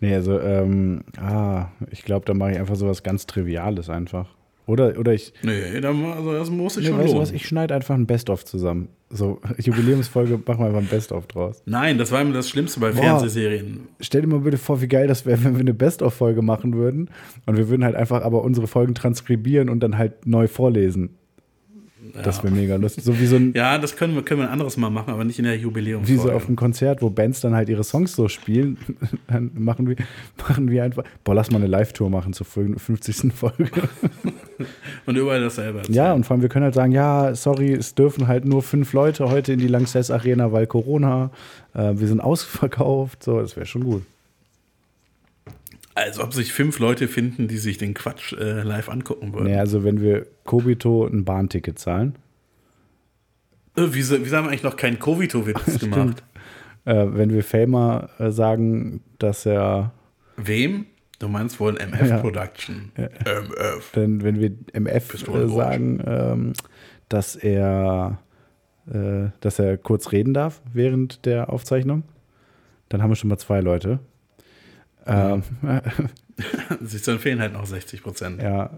nee, also, ähm, ah, ich glaube, da mache ich einfach sowas ganz Triviales einfach. Oder, oder ich, Nee, da, also das muss ich nee, schon weißt du was, ich schneide einfach ein Best-of zusammen. So, Jubiläumsfolge, machen wir einfach ein Best-of draus. Nein, das war immer das Schlimmste bei Boah. Fernsehserien. Stell dir mal bitte vor, wie geil das wäre, wenn wir eine Best-of-Folge machen würden und wir würden halt einfach aber unsere Folgen transkribieren und dann halt neu vorlesen. Das wäre mega lustig. So wie so ein, [LAUGHS] Ja, das können wir, können wir ein anderes Mal machen, aber nicht in der wie Jubiläumsfolge. so auf einem Konzert, wo Bands dann halt ihre Songs so spielen, [LAUGHS] dann machen wir, machen wir einfach, boah, lass mal eine Live-Tour machen zur 50. Folge. [LAUGHS] Und überall dasselbe. erzählen. Ja, und vor allem, wir können halt sagen, ja, sorry, es dürfen halt nur fünf Leute heute in die Lanxess Arena, weil Corona, äh, wir sind ausverkauft, so, das wäre schon gut. Als ob sich fünf Leute finden, die sich den Quatsch äh, live angucken würden. Nee, also wenn wir Kobito ein Bahnticket zahlen, Äh, wieso, wieso haben wir eigentlich noch keinen Covito-Witz [LAUGHS] gemacht? äh, wenn wir Famer äh, sagen, dass er Wem? Du meinst wohl MF [LAUGHS] Ja. Production. MF. Denn wenn wir MF äh, sagen, ähm, dass er dass er kurz reden darf während der Aufzeichnung, dann haben wir schon mal zwei Leute. Ähm, Siehst du, dann fehlen halt noch 60 Prozent. ja.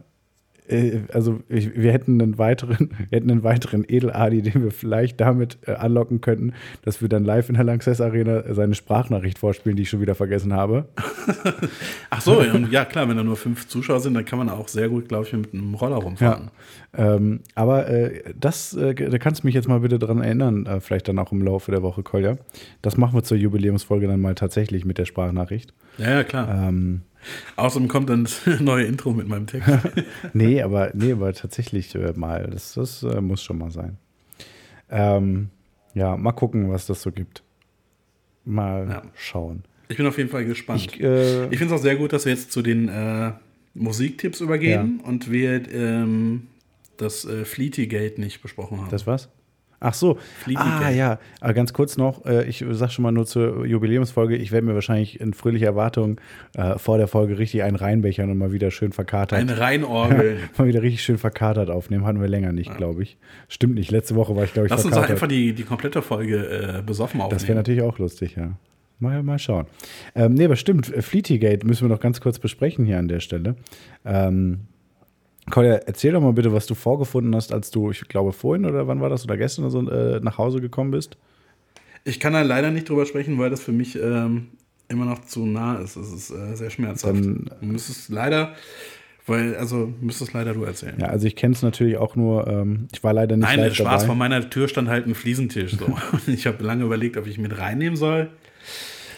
Äh, Also ich, wir hätten einen weiteren, wir [LAUGHS] hätten einen weiteren Edeladi, den wir vielleicht damit äh, anlocken könnten, dass wir dann live in der Lanxess Arena seine Sprachnachricht vorspielen, die ich schon wieder vergessen habe. [LAUGHS] Ach so, ja, ja klar, wenn da nur fünf Zuschauer sind, dann kann man auch sehr gut, glaube ich, mit einem Roller rumfahren. Ähm, aber äh, das, äh, da kannst du mich jetzt mal bitte dran erinnern, äh, vielleicht dann auch im Laufe der Woche, Kolja. Das machen wir zur Jubiläumsfolge dann mal tatsächlich mit der Sprachnachricht. Ja, ja, klar. Ähm, Außerdem kommt dann das [LAUGHS] neue Intro mit meinem Text. [LAUGHS] nee, aber, nee, aber tatsächlich äh, mal. Das, das äh, muss schon mal sein. Ähm, ja, mal gucken, was das so gibt. Mal Ja. schauen. Ich bin auf jeden Fall gespannt. Ich, äh, Ich finde es auch sehr gut, dass wir jetzt zu den äh, Musiktipps übergehen und wir ähm, das äh, Fleety-Gate nicht besprochen haben. Das was? Ach so. Fleety Ah ja, aber ganz kurz noch, äh, ich sag schon mal nur zur Jubiläumsfolge, ich werde mir wahrscheinlich in fröhlicher Erwartung äh, vor der Folge richtig einen reinbechern und mal wieder schön verkatert. Eine Reinorgel. [LAUGHS] mal wieder richtig schön verkatert aufnehmen. Hatten wir länger nicht, glaube ich. Stimmt nicht. Letzte Woche war ich, glaube ich, Lass uns doch verkatert. einfach die, die komplette Folge äh, besoffen aufnehmen. das wäre natürlich auch lustig, ja. Mal, mal schauen. Ähm, nee, aber stimmt, Fleetygate müssen wir noch ganz kurz besprechen hier an der Stelle. Ähm, Kolja, erzähl doch mal bitte, was du vorgefunden hast, als du, ich glaube, vorhin oder wann war das oder gestern oder so, äh, nach Hause gekommen bist. Ich kann da leider nicht drüber sprechen, weil das für mich ähm, immer noch zu nah ist. Es ist äh, sehr schmerzhaft. Dann- du müsstest leider, weil, also müsstest leider du erzählen. Ja, also ich kenne es natürlich auch nur, ähm, ich war leider nicht Nein, Spaß, dabei. vor meiner Tür stand halt ein Fliesentisch. So. [LAUGHS] Ich habe lange überlegt, ob ich ihn mit reinnehmen soll.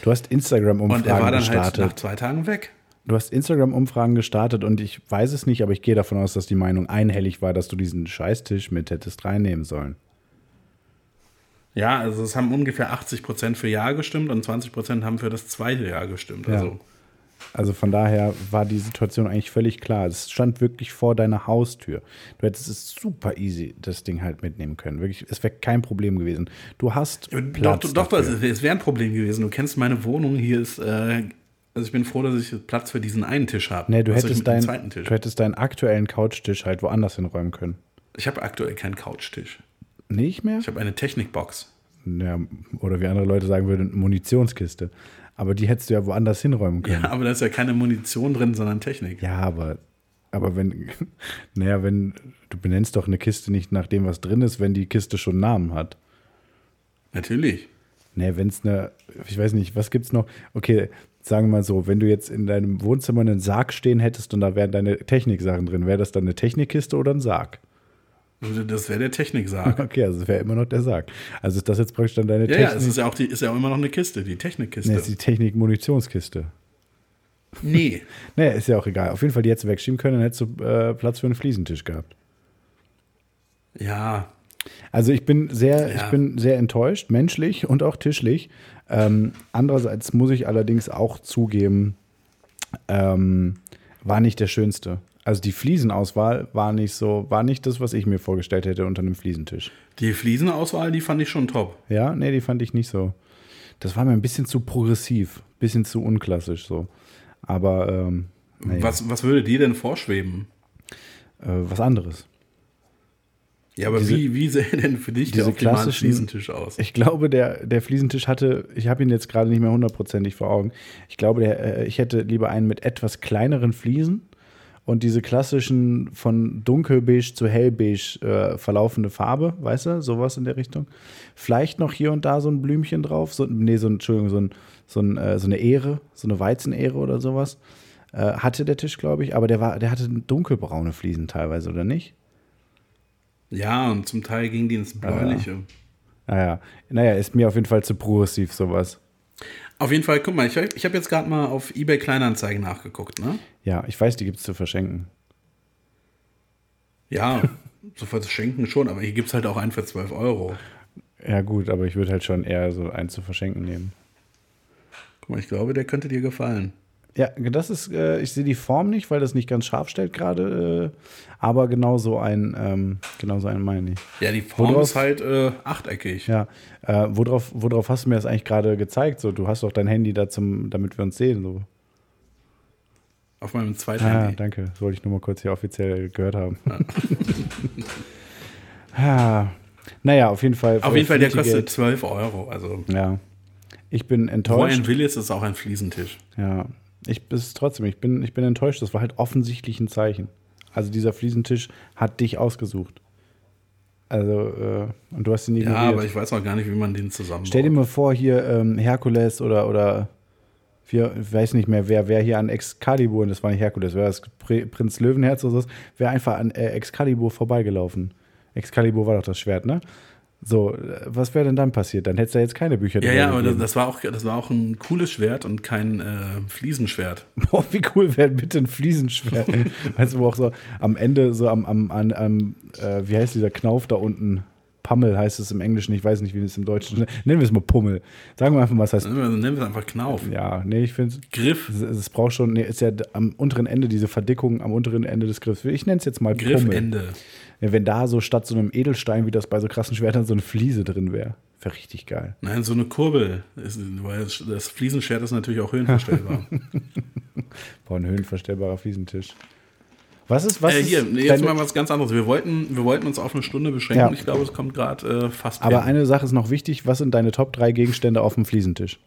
Du hast Und er war Instagram-Umfragen dann halt gestartet. nach zwei Tagen weg. Du hast Instagram-Umfragen gestartet und ich weiß es nicht, aber ich gehe davon aus, dass die Meinung einhellig war, dass du diesen Scheißtisch mit hättest reinnehmen sollen. Ja, also es haben ungefähr 80 Prozent für Ja gestimmt und 20 Prozent haben für das zweite Ja gestimmt. Ja. Also Also von daher war die Situation eigentlich völlig klar. Es stand wirklich vor deiner Haustür. Du hättest es super easy, das Ding halt mitnehmen können. Wirklich, es wäre kein Problem gewesen. Du hast doch, Platz doch, doch dafür. es, es wäre ein Problem gewesen. Du kennst meine Wohnung. Hier ist, äh, also ich bin froh, dass ich Platz für diesen einen Tisch habe. Nee, du hättest, dein, du hättest deinen aktuellen Couchtisch halt woanders hinräumen können. Ich habe aktuell keinen Couchtisch. Nicht mehr? Ich habe eine Technikbox. Ja, oder wie andere Leute sagen würden, Munitionskiste. Aber die hättest du ja woanders hinräumen können. Ja, aber da ist ja keine Munition drin, sondern Technik. Ja, aber, aber wenn, [LAUGHS] naja, wenn, du benennst doch eine Kiste nicht nach dem, was drin ist, wenn die Kiste schon einen Namen hat. Natürlich. Nee, wenn es eine, ich weiß nicht, was gibt's noch? Okay, sagen wir mal so, wenn du jetzt in deinem Wohnzimmer einen Sarg stehen hättest und da wären deine Techniksachen drin, wäre das dann eine Technikkiste oder ein Sarg? Also Das wäre der Techniksarg. [LAUGHS] Okay, also das wäre immer noch der Sarg. Also ist das jetzt praktisch dann deine Ja, ja, Technik? es ist ja auch die, ist ja auch immer noch eine Kiste, die nee, Technikkiste. ist die Technik-Munitionskiste. Nee. [LAUGHS] Nee, ist ja auch egal. Auf jeden Fall, die hättest du wegschieben können, dann hättest du äh, Platz für einen Fliesentisch gehabt. Ja, Also ich bin sehr, Ja. ich bin sehr enttäuscht, menschlich und auch tischlich. Ähm, andererseits muss ich allerdings auch zugeben, ähm, war nicht der schönste. Also die Fliesenauswahl war nicht so, war nicht das, was ich mir vorgestellt hätte unter einem Fliesentisch. die Fliesenauswahl, die fand ich schon top. Ja, nee, die fand ich nicht so. Das war mir ein bisschen zu progressiv, bisschen zu unklassisch so. Aber ähm, naja, Was, was würde dir denn vorschweben? äh, was anderes. Ja, aber Diese- wie, wie sähe denn für dich der diese optimale klassischen- Fliesentisch aus? Ich glaube, der, der Fliesentisch hatte, ich habe ihn jetzt gerade nicht mehr hundertprozentig vor Augen. Ich glaube, der, äh, ich hätte lieber einen mit etwas kleineren Fliesen und diese klassischen von dunkelbeige zu hellbeige äh, verlaufende Farbe, weißt du, sowas in der Richtung. Vielleicht noch hier und da so ein Blümchen drauf, so, nee, so ein, Entschuldigung, so, ein, so, ein, äh, so eine Ehre, so eine Weizenehre oder sowas. Äh, hatte der Tisch, glaube ich, aber der, war, der hatte dunkelbraune Fliesen teilweise, oder nicht? Ja, und zum Teil ging die ins Bläuliche. Naja, naja, ist mir auf jeden Fall zu progressiv sowas. Auf jeden Fall, guck mal, ich, ich habe jetzt gerade mal auf eBay Kleinanzeigen nachgeguckt, ne? Ja, ich weiß, die gibt es zu verschenken. Ja, [LAUGHS] so verschenken schon, aber hier gibt es halt auch einen für 12 Euro. Ja, gut, aber ich würde halt schon eher so einen zu verschenken nehmen. Guck mal, ich glaube, der könnte dir gefallen. Ja, das ist, äh, ich sehe die Form nicht, weil das nicht ganz scharf stellt gerade, äh, aber genau so ein, ähm, genau so einen meine ich. Ja, die Form Worauf- ist halt äh, achteckig. Ja, äh, worauf, worauf hast du mir das eigentlich gerade gezeigt? So, du hast doch dein Handy da zum, damit wir uns sehen. So. Auf meinem zweiten Ah, Handy. danke. Das wollte ich nur mal kurz hier offiziell gehört haben. ah, [LAUGHS] naja, auf jeden Fall. Auf jeden Fall, der kostet Geld. 12 Euro. Also, Ja. Ich bin enttäuscht. ein Will ist, ist auch ein Fliesentisch. Ja, ich ist trotzdem, ich bin, ich bin enttäuscht. Das war halt offensichtlich ein Zeichen. Also dieser Fliesentisch hat dich ausgesucht. Also, äh, und du hast ihn Ja, ignoriert. aber ich weiß auch gar nicht, wie man den zusammenbaut. Stell dir mal vor, hier ähm, Herkules oder, oder wir, ich weiß nicht mehr, wer, wer hier an Excalibur, und das war nicht Herkules, wer das Pri- Prinz Löwenherz oder so, wäre einfach an äh, Excalibur vorbeigelaufen. Excalibur war doch das Schwert, ne? So, äh, was wäre denn dann passiert? Dann hättest du jetzt keine Bücher Ja, ja, aber das, das, war auch, das war auch ein cooles Schwert und kein äh, Fliesenschwert. [LAUGHS] Boah, wie cool wäre bitte ein Fliesenschwert. [LAUGHS] weißt du, wo auch so am Ende, so am, am, am, am äh, wie heißt dieser Knauf da unten? Pummel heißt es im Englischen, ich weiß nicht, wie es im Deutschen Nennen wir es mal Pummel. Sagen wir einfach mal, was heißt. Nennen wir, nennen wir es einfach Knauf. Ja, nee, ich finde Griff. es. Es braucht schon, nee, ist ja am unteren Ende diese Verdickung am unteren Ende des Griffs. Ich nenne es jetzt mal Pummel. Griffende. Wenn da so statt so einem Edelstein, wie das bei so krassen Schwertern, so eine Fliese drin wäre. Wäre richtig geil. Nein, so eine Kurbel. Ist, weil das, Fliesenschwert ist natürlich auch höhenverstellbar. [LAUGHS] Boah, ein höhenverstellbarer Fliesentisch. Was ist, was äh, ist hier, nee, jetzt mal was ganz anderes. Wir wollten, wir wollten uns auf eine Stunde beschränken. Ja. Ich glaube, es kommt gerade äh, fast Aber hin. eine Sache ist noch wichtig. Was sind deine Top 3 Gegenstände auf dem Fliesentisch?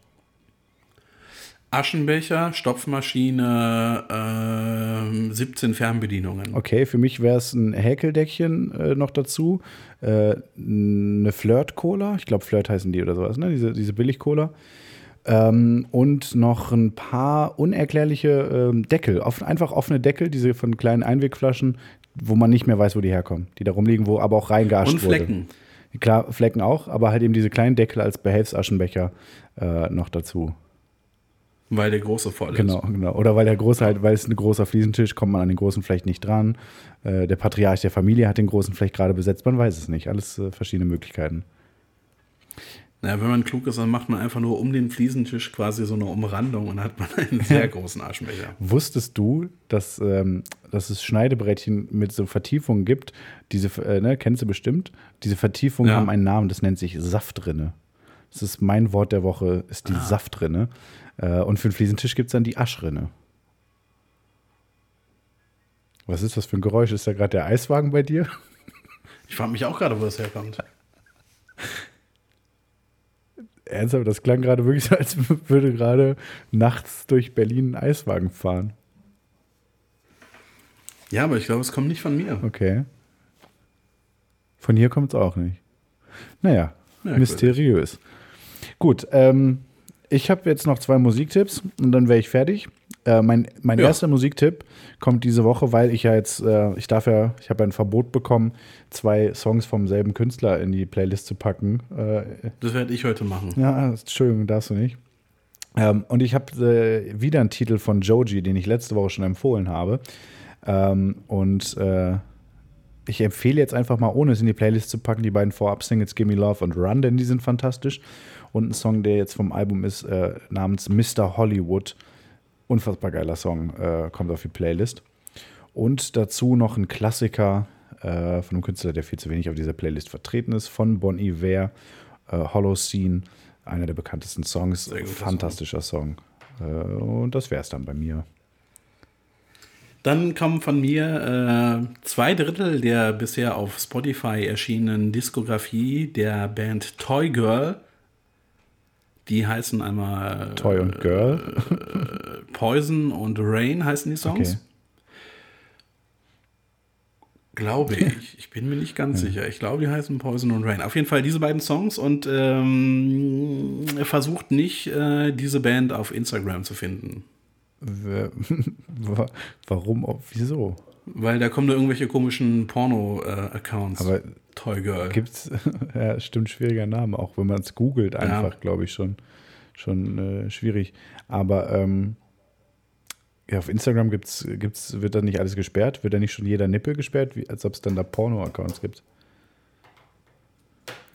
Aschenbecher, Stopfmaschine, ähm, 17 Fernbedienungen. Okay, für mich wäre es ein Häkeldeckchen äh, noch dazu. Äh, eine Flirt-Cola. Ich glaube, Flirt heißen die oder sowas, ne? Diese, diese Billig-Cola. Ähm, und noch ein paar unerklärliche ähm, Deckel. Off einfach offene Deckel, diese von kleinen Einwegflaschen, wo man nicht mehr weiß, wo die herkommen. Die da rumliegen, wo aber auch reingeascht Und wurde. Flecken. Klar, Flecken auch, aber halt eben diese kleinen Deckel als Behelfsaschenbecher äh, noch dazu. Weil der große voll ist. Genau, genau. Oder weil der große halt, weil es ein großer Fliesentisch, kommt man an den großen vielleicht nicht dran. Äh, der Patriarch der Familie hat den großen vielleicht gerade besetzt, man weiß es nicht. Alles äh, verschiedene Möglichkeiten. Ja, wenn man klug ist, dann macht man einfach nur um den Fliesentisch quasi so eine Umrandung und hat man einen sehr großen Aschenbecher. Wusstest du, dass, ähm, dass es Schneidebrettchen mit so Vertiefungen gibt? Diese, äh, ne, kennst du bestimmt? Diese Vertiefungen Ja. haben einen Namen, das nennt sich Saftrinne. Das ist mein Wort der Woche, ist die Saftrinne. Äh, und für den Fliesentisch gibt es dann die Aschrinne. Was ist das für ein Geräusch? Ist da gerade der Eiswagen bei dir? [LAUGHS] Ich frage mich auch gerade, wo das herkommt. Ernsthaft, das klang gerade wirklich so, als würde gerade nachts durch Berlin ein Eiswagen fahren. Ja, aber ich glaube, es kommt nicht von mir. Okay. Von hier kommt es auch nicht. Naja, Merkwürdig. mysteriös. Gut, ähm, ich habe jetzt noch zwei Musiktipps und dann wäre ich fertig. Äh, mein mein Ja. erster Musiktipp kommt diese Woche, weil ich ja jetzt, äh, ich darf ja, ich habe ein Verbot bekommen, zwei Songs vom selben Künstler in die Playlist zu packen. Äh, Das werde ich heute machen. ja, Entschuldigung, darfst du nicht. Ähm, und ich habe äh, wieder einen Titel von Joji, den ich letzte Woche schon empfohlen habe. Ähm, und äh, ich empfehle jetzt einfach mal, ohne es in die Playlist zu packen, die beiden Vorab-Singles Gimme Love und Run, denn die sind fantastisch. Und ein Song, der jetzt vom Album ist, äh, namens Mr. Hollywood. Unfassbar geiler Song, äh, kommt auf die Playlist. Und dazu noch ein Klassiker äh, von einem Künstler, der viel zu wenig auf dieser Playlist vertreten ist, von Bon Iver, äh, Hollow Scene, einer der bekanntesten Songs. Fantastischer Song. Äh, und das wäre es dann bei mir. Dann kommen von mir äh, zwei Drittel der bisher auf Spotify erschienenen Diskografie der Band Toy Girl. Die heißen einmal Toy und Girl. Poison und Rain heißen die Songs. Okay. Glaube ich. Ich bin mir nicht ganz sicher. Ich glaube, die heißen Poison und Rain. Auf jeden Fall diese beiden Songs und ähm, versucht nicht, äh, diese Band auf Instagram zu finden. [LAUGHS] Warum? Wieso? Weil da kommen da irgendwelche komischen Porno-Accounts. Aber Toy Girl. gibt's, [LAUGHS] ja, stimmt, schwieriger Name, auch wenn man es googelt, einfach, glaube ich, schon, schon äh, schwierig. Aber ähm, ja, auf Instagram gibt's, gibt's, wird da nicht alles gesperrt? Wird da nicht schon jeder Nippel gesperrt, wie, als ob es dann da Porno-Accounts gibt?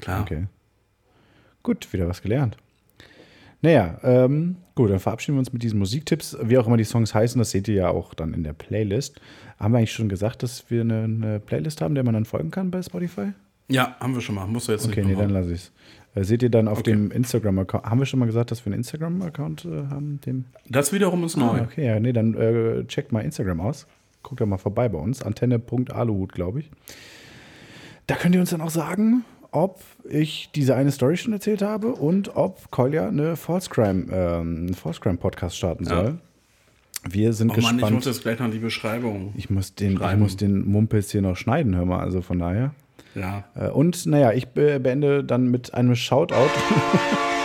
Klar. Okay. Gut, wieder was gelernt. Naja, ähm, gut, dann verabschieden wir uns mit diesen Musiktipps. Wie auch immer die Songs heißen, das seht ihr ja auch dann in der Playlist. Haben wir eigentlich schon gesagt, dass wir eine, eine Playlist haben, der man dann folgen kann bei Spotify? Ja, haben wir schon mal. Musst du jetzt Okay, nicht nee, dann lasse ich es. Äh, seht ihr dann auf Okay. dem Instagram-Account. Haben wir schon mal gesagt, dass wir einen Instagram-Account äh, haben? Dem Das wiederum ist neu. Ah, okay, ja, nee, dann äh, checkt mal Instagram aus. Guckt da mal vorbei bei uns. Antenne.aluhut, glaube ich. Da könnt ihr uns dann auch sagen, ob ich diese eine Story schon erzählt habe und ob Kolja eine False Crime, ähm, einen False Crime Podcast starten Ja. soll. Wir sind Oh Mann, gespannt. ich muss jetzt gleich noch die Beschreibung. ich muss den, ich schreiben. muss den Mumpels hier noch schneiden, hör mal. Also von daher. Ja. Äh, Und naja, ich be beende dann mit einem Shoutout. [LAUGHS]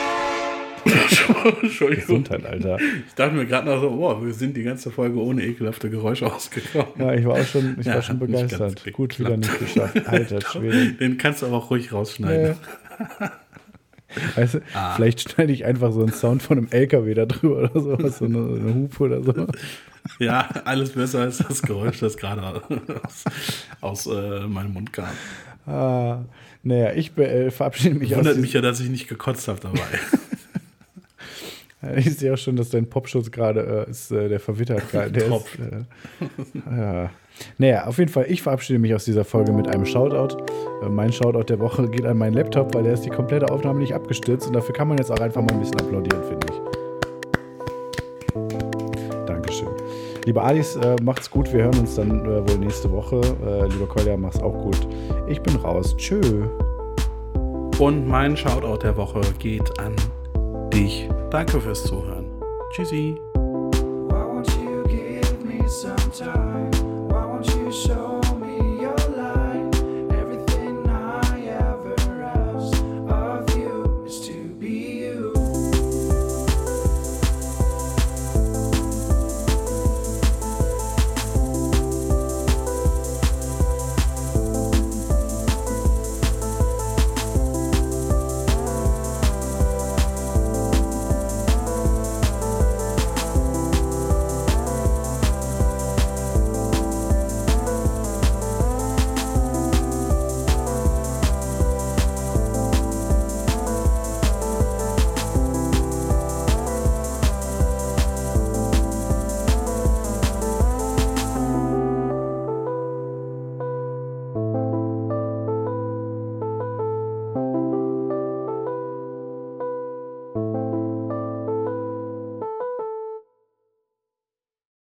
Entschuldigung. Gesundheit, Alter. Ich dachte mir gerade noch so, oh, wir sind die ganze Folge ohne ekelhafte Geräusche ausgekommen. Ja, ich war auch schon, ich Ja, war schon begeistert. Gut, wieder nicht geschafft. Alter [LAUGHS] Schwede. Den kannst du aber auch ruhig rausschneiden. Weißt du, Ah. vielleicht schneide ich einfach so einen Sound von einem LKW da drüber oder so, so eine, eine Hupe oder so. Ja, alles besser als das Geräusch, das gerade aus, aus äh, meinem Mund kam. Ah, naja, ich äh, verabschiede mich aus. Wundert mich ja, dass ich nicht gekotzt habe dabei. [LAUGHS] [LAUGHS] Ich sehe auch schon, dass dein Popschutz gerade äh, ist, äh, der verwittert gerade. Der ist, äh, [LAUGHS] ja. Naja, auf jeden Fall, ich verabschiede mich aus dieser Folge mit einem Shoutout. Äh, mein Shoutout der Woche geht an meinen Laptop, weil der ist die komplette Aufnahme nicht abgestürzt und dafür kann man jetzt auch einfach mal ein bisschen applaudieren, finde ich. Dankeschön. Lieber Alice, äh, macht's gut. Wir hören uns dann äh, wohl nächste Woche. Lieber Kolja, mach's auch gut. Ich bin raus. Tschö. Und mein Shoutout der Woche geht an dich. Danke fürs Zuhören. Tschüssi.